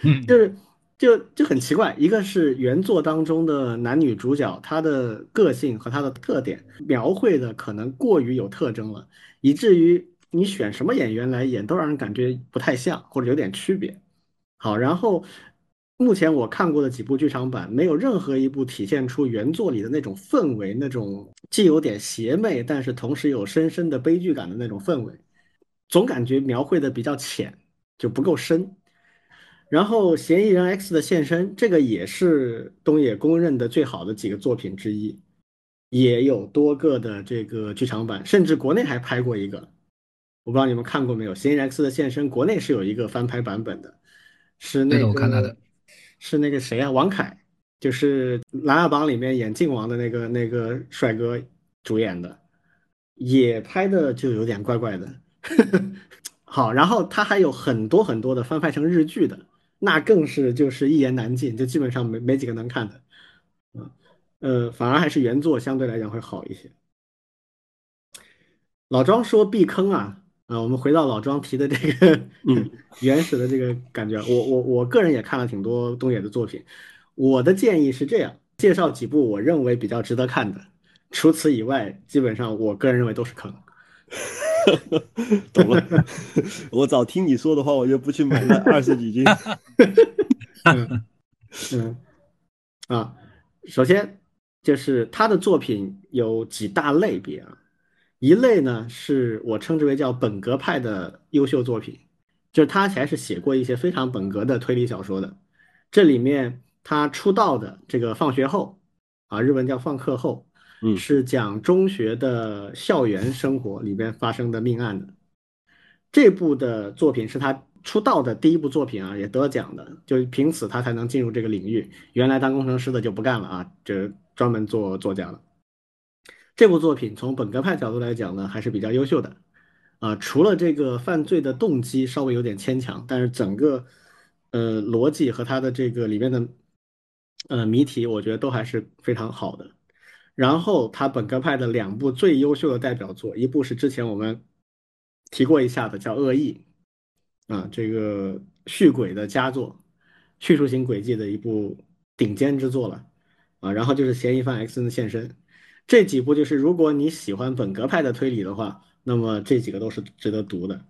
嗯就是就就很奇怪，一个是原作当中的男女主角，他的个性和他的特点描绘的可能过于有特征了，以至于你选什么演员来演，都让人感觉不太像，或者有点区别。好，然后目前我看过的几部剧场版，没有任何一部体现出原作里的那种氛围，那种既有点邪魅，但是同时有深深的悲剧感的那种氛围，总感觉描绘的比较浅，就不够深。然后《嫌疑人 X 的现身》这个也是东野公认的最好的几个作品之一，也有多个的这个剧场版，甚至国内还拍过一个，我不知道你们看过没有，《嫌疑人 X 的现身》国内是有一个翻拍版本的，是那对的我看到个的是那个谁啊，王凯，就是《琅琊榜》里面演靖王的那个那个帅哥主演的，也拍的就有点怪怪的。好，然后他还有很多很多的翻拍成日剧的。那更是就是一言难尽，就基本上没没几个能看的，嗯呃，反而还是原作相对来讲会好一些。老庄说避坑啊，啊，我们回到老庄提的这个嗯 原始的这个感觉，我我我个人也看了挺多东野的作品，我的建议是这样，介绍几部我认为比较值得看的，除此以外，基本上我个人认为都是坑。懂了。我早听你说的话，我就不去买那二十几斤。嗯嗯啊，首先就是他的作品有几大类别啊，一类呢是我称之为叫本格派的优秀作品，就是他还是写过一些非常本格的推理小说的。这里面他出道的这个放学后啊，日文叫放课后，嗯是讲中学的校园生活里边发生的命案的。这部的作品是他出道的第一部作品啊，也得奖的，就凭此他才能进入这个领域。原来当工程师的就不干了啊，这专门做作家了。这部作品从本格派角度来讲呢，还是比较优秀的啊。除了这个犯罪的动机稍微有点牵强，但是整个呃逻辑和它的这个里面的呃谜题，我觉得都还是非常好的。然后他本格派的两部最优秀的代表作，一部是之前我们提过一下的，叫《恶意》，啊，这个续轨的佳作，叙述型轨迹的一部顶尖之作了，啊，然后就是嫌疑犯 X 的现身，这几部就是如果你喜欢本格派的推理的话，那么这几个都是值得读的，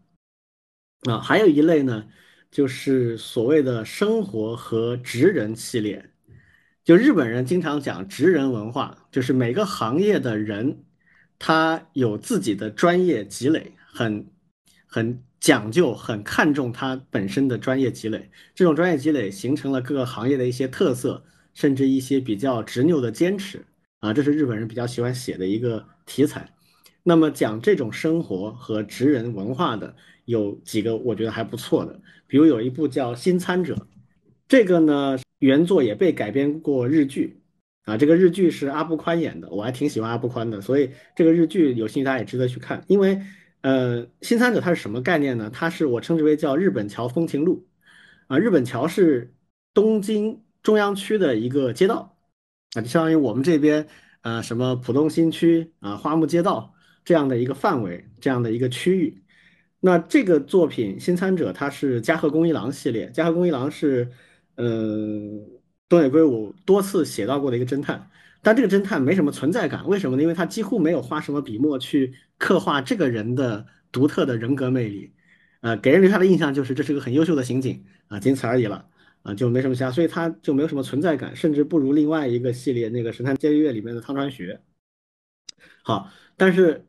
啊，还有一类呢，就是所谓的生活和职人系列。就日本人经常讲职人文化，就是每个行业的人，他有自己的专业积累，很很讲究，很看重他本身的专业积累。这种专业积累形成了各个行业的一些特色，甚至一些比较执拗的坚持啊，这是日本人比较喜欢写的一个题材。那么讲这种生活和职人文化的有几个我觉得还不错的，比如有一部叫《新参者》，这个呢原作也被改编过日剧，啊，这个日剧是阿部宽演的，我还挺喜欢阿部宽的，所以这个日剧有兴趣大家也值得去看。因为呃，《新参者》它是什么概念呢？它是我称之为叫日本桥风情录，啊，日本桥是东京中央区的一个街道，啊，就相当于我们这边呃什么浦东新区啊花木街道。这样的一个范围，这样的一个区域，那这个作品《新参者》它是加贺恭一郎系列，加贺恭一郎是，嗯，东野圭吾多次写到过的一个侦探，但这个侦探没什么存在感，为什么呢？因为他几乎没有花什么笔墨去刻画这个人的独特的人格魅力，呃，给人留下的印象就是这是个很优秀的刑警啊，仅此而已了，啊，就没什么其他，所以他就没有什么存在感，甚至不如另外一个系列那个《神探伽利略》里面的汤川学，好，但是。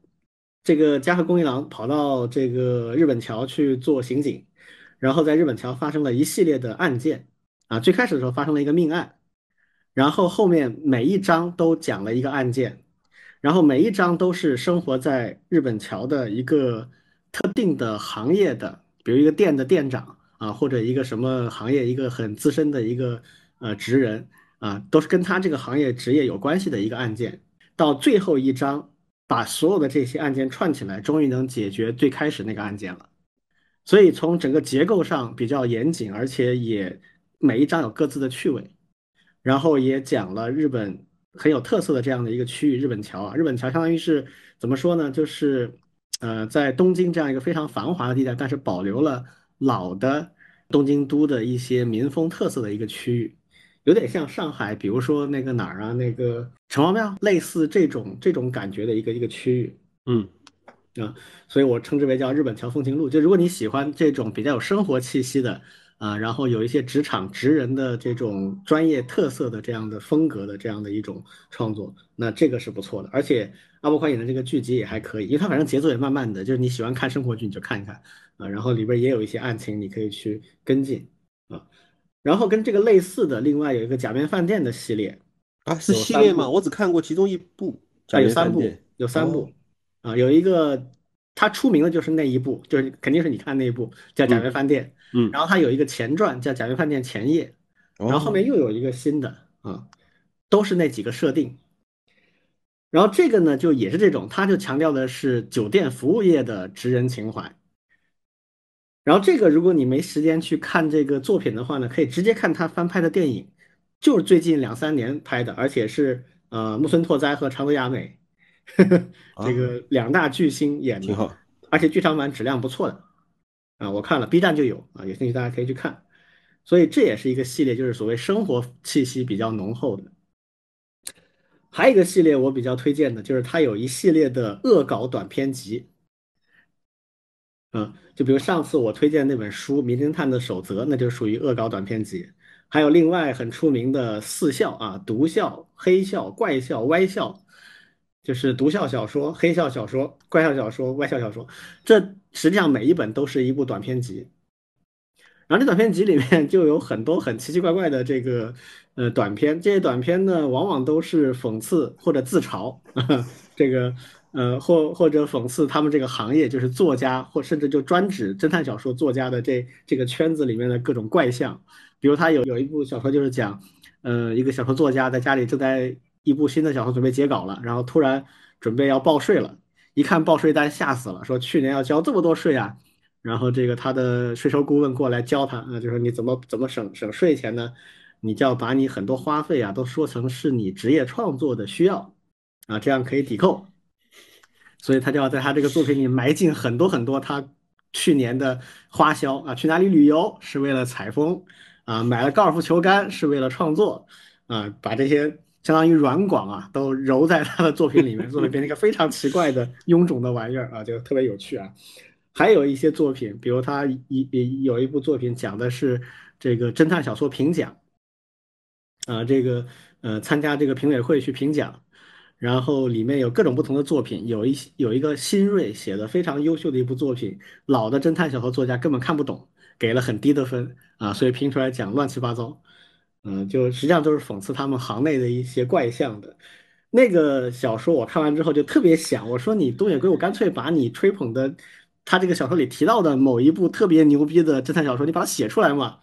这个加贺恭一郎跑到这个日本桥去做刑警，然后在日本桥发生了一系列的案件啊。最开始的时候发生了一个命案，然后后面每一章都讲了一个案件，然后每一章都是生活在日本桥的一个特定的行业的，比如一个店的店长啊，或者一个什么行业一个很资深的一个呃职人啊，都是跟他这个行业职业有关系的一个案件。到最后一章。把所有的这些案件串起来，终于能解决最开始那个案件了。所以从整个结构上比较严谨，而且也每一章有各自的趣味，然后也讲了日本很有特色的这样的一个区域——日本桥啊。日本桥相当于是怎么说呢？就是呃，在东京这样一个非常繁华的地带，但是保留了老的东京都的一些民风特色的一个区域。有点像上海，比如说那个哪儿啊，那个城隍庙，类似这种这种感觉的一个一个区域，嗯，啊，所以我称之为叫日本桥风情路。就如果你喜欢这种比较有生活气息的啊，然后有一些职场职人的这种专业特色的这样的风格的这样的一种创作，那这个是不错的。而且阿波宽演的这个剧集也还可以，因为他反正节奏也慢慢的，就是你喜欢看生活剧你就看一看啊，然后里边也有一些案情你可以去跟进啊。然后跟这个类似的，另外有一个假面饭店的系列啊，是系列吗？我只看过其中一部。啊，有三部，有三部啊，有一个它出名的就是那一部，就是肯定是你看那一部叫《假面饭店》。嗯。然后它有一个前传叫《假面饭店前夜》，然后后面又有一个新的啊，都是那几个设定。然后这个呢，就也是这种，它就强调的是酒店服务业的职人情怀。然后这个，如果你没时间去看这个作品的话呢，可以直接看他翻拍的电影，就是最近两三年拍的，而且是呃木村拓哉和长泽雅美呵呵 这个两大巨星演的，挺好，而且剧场版质量不错的啊，我看了 B 站就有啊，有兴趣大家可以去看。所以这也是一个系列，就是所谓生活气息比较浓厚的。还有一个系列我比较推荐的，就是它有一系列的恶搞短片集。嗯，就比如上次我推荐那本书《名侦探的守则》，那就属于恶搞短篇集。还有另外很出名的四笑啊，毒笑、黑笑、怪笑、歪笑，就是毒笑小说、黑笑小说、怪笑小说、歪笑小说。这实际上每一本都是一部短篇集。然后这短篇集里面 就有很多很奇奇怪怪的这个呃短片，这些短片呢往往都是讽刺或者自嘲 这个。呃，或或者讽刺他们这个行业，就是作家，或甚至就专指侦探小说作家的这这个圈子里面的各种怪象。比如他有有一部小说，就是讲，呃，一个小说作家在家里正在一部新的小说准备截稿了，然后突然准备要报税了，一看报税单吓死了，说去年要交这么多税啊。然后这个他的税收顾问过来教他，啊，就说你怎么怎么省省税钱呢？你就要把你很多花费啊都说成是你职业创作的需要，啊，这样可以抵扣。所以他就要在他这个作品里埋进很多很多他去年的花销啊，去哪里旅游是为了采风啊，买了高尔夫球杆是为了创作啊，把这些相当于软广啊都揉在他的作品里面，作品变成一个非常奇怪的臃肿的玩意儿啊，就特别有趣啊。还有一些作品，比如他一有一部作品讲的是这个侦探小说评奖啊，这个呃参加这个评委会去评奖。然后里面有各种不同的作品，有一有一个新锐写的非常优秀的一部作品，老的侦探小说作家根本看不懂，给了很低的分啊，所以评出来讲乱七八糟，嗯，就实际上都是讽刺他们行内的一些怪象的。那个小说我看完之后就特别想，我说你东野圭吾干脆把你吹捧的他这个小说里提到的某一部特别牛逼的侦探小说，你把它写出来嘛。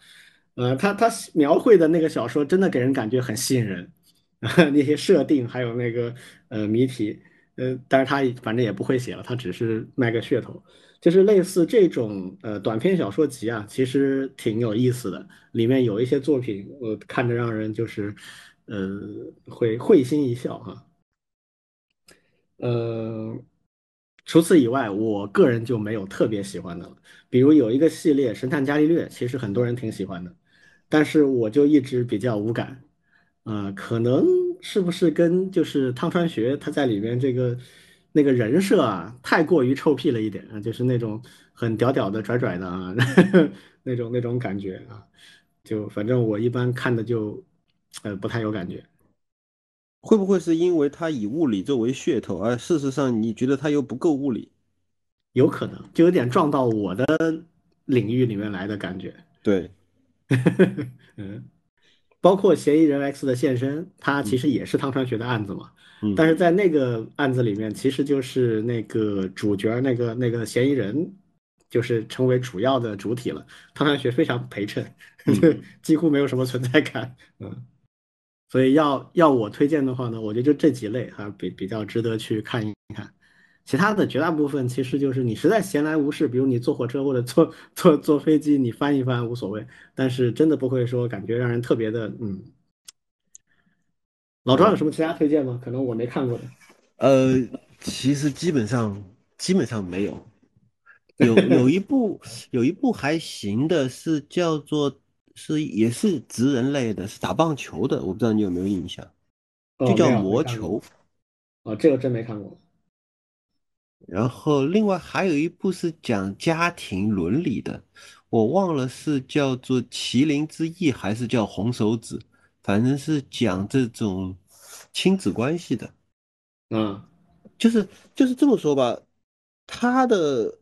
呃，他他描绘的那个小说真的给人感觉很吸引人，那些设定还有那个呃谜题，呃，但是他反正也不会写了，他只是卖个噱头。就是类似这种呃短篇小说集啊，其实挺有意思的，里面有一些作品，我看着让人就是呃会会心一笑哈。呃，除此以外，我个人就没有特别喜欢的了。比如有一个系列《神探伽利略》，其实很多人挺喜欢的。但是我就一直比较无感，啊，可能是不是跟就是汤川学他在里面这个那个人设啊，太过于臭屁了一点啊，就是那种很屌屌的拽拽的啊，那种那种感觉啊，就反正我一般看的就呃不太有感觉。会不会是因为他以物理作为噱头，而事实上你觉得他又不够物理？有可能，就有点撞到我的领域里面来的感觉。对。嗯，包括嫌疑人 X 的现身，他其实也是汤川学的案子嘛。嗯，但是在那个案子里面，其实就是那个主角，那个那个嫌疑人，就是成为主要的主体了。汤川学非常陪衬，几乎没有什么存在感。嗯，所以要要我推荐的话呢，我觉得就这几类哈，比比较值得去看一看。其他的绝大部分其实就是你实在闲来无事，比如你坐火车或者坐坐坐飞机，你翻一翻无所谓。但是真的不会说感觉让人特别的嗯。老庄有什么其他推荐吗？可能我没看过的。呃，其实基本上基本上没有。有有一部有一部还行的是叫做是也是职人类的，是打棒球的，我不知道你有没有印象，就叫魔球。哦，这个真没看过。然后，另外还有一部是讲家庭伦理的，我忘了是叫做《麒麟之翼》还是叫《红手指》，反正是讲这种亲子关系的。嗯，就是就是这么说吧，他的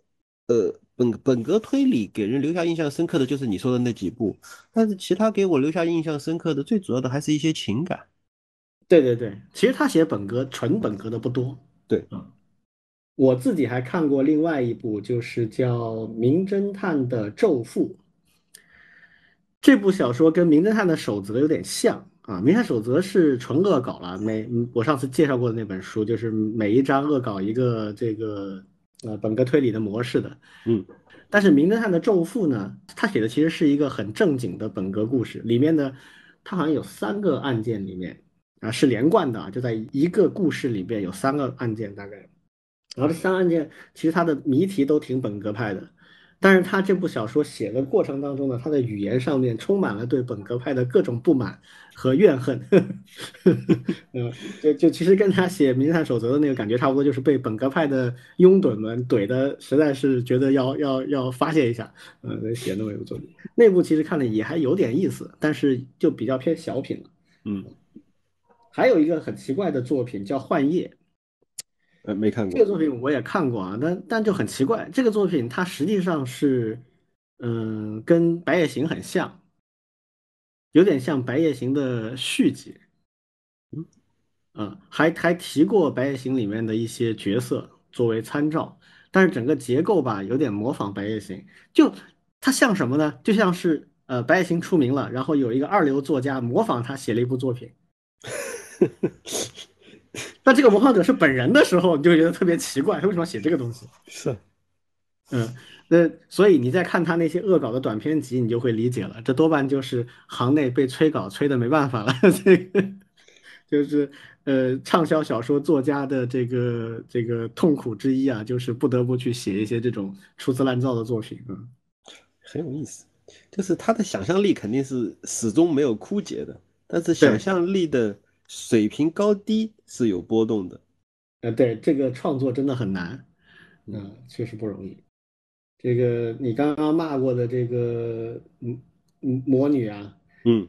呃本本格推理给人留下印象深刻的就是你说的那几部，但是其他给我留下印象深刻的，最主要的还是一些情感。对对对，其实他写本格纯本格的不多。对，嗯。我自己还看过另外一部，就是叫《名侦探的咒缚》。这部小说跟《名侦探的守则》有点像啊，《名侦探守则》是纯恶搞了，每我上次介绍过的那本书，就是每一章恶搞一个这个呃本格推理的模式的。嗯，但是《名侦探的咒缚》呢，他写的其实是一个很正经的本格故事，里面呢，他好像有三个案件，里面啊是连贯的，就在一个故事里边有三个案件，大概。然后这三个案件其实它的谜题都挺本格派的，但是他这部小说写的过程当中呢，他的语言上面充满了对本格派的各种不满和怨恨。嗯，就就其实跟他写《名探守则》的那个感觉差不多，就是被本格派的拥趸们怼的，实在是觉得要要要发泄一下，嗯，写那么一部作品。那部其实看了也还有点意思，但是就比较偏小品了。嗯，还有一个很奇怪的作品叫《幻夜》。呃，没看过这个作品，我也看过啊，但但就很奇怪，这个作品它实际上是，嗯，跟《白夜行》很像，有点像《白夜行》的续集，嗯，啊，还还提过《白夜行》里面的一些角色作为参照，但是整个结构吧，有点模仿《白夜行》，就它像什么呢？就像是呃，《白夜行》出名了，然后有一个二流作家模仿他写了一部作品。那这个文化者是本人的时候，你就觉得特别奇怪，他为什么写这个东西？是，嗯，那所以你再看他那些恶搞的短篇集，你就会理解了，这多半就是行内被催稿催的没办法了，这个就是呃畅销小说作家的这个这个痛苦之一啊，就是不得不去写一些这种粗制滥造的作品啊，很有意思，就是他的想象力肯定是始终没有枯竭的，但是想象力的。水平高低是有波动的，呃，对，这个创作真的很难，嗯，确实不容易。这个你刚刚骂过的这个嗯嗯魔女啊，嗯，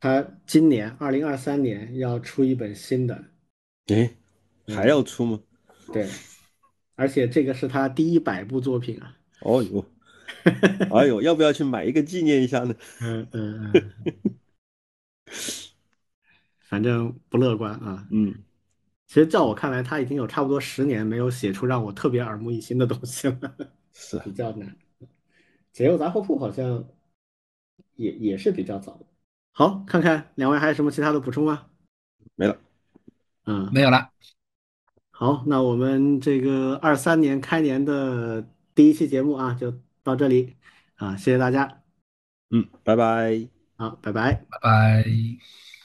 她今年二零二三年要出一本新的，哎，还要出吗？对，而且这个是她第一百部作品啊。哦呦，哎呦，要不要去买一个纪念一下呢？嗯 嗯嗯。反正不乐观啊，嗯，其实，在我看来，他已经有差不多十年没有写出让我特别耳目一新的东西了，是比较难。解忧杂货铺好像也也是比较早的。好，看看两位还有什么其他的补充吗？没了。嗯，没有了。好，那我们这个二三年开年的第一期节目啊，就到这里啊，谢谢大家。嗯，拜拜。好，拜拜。拜拜。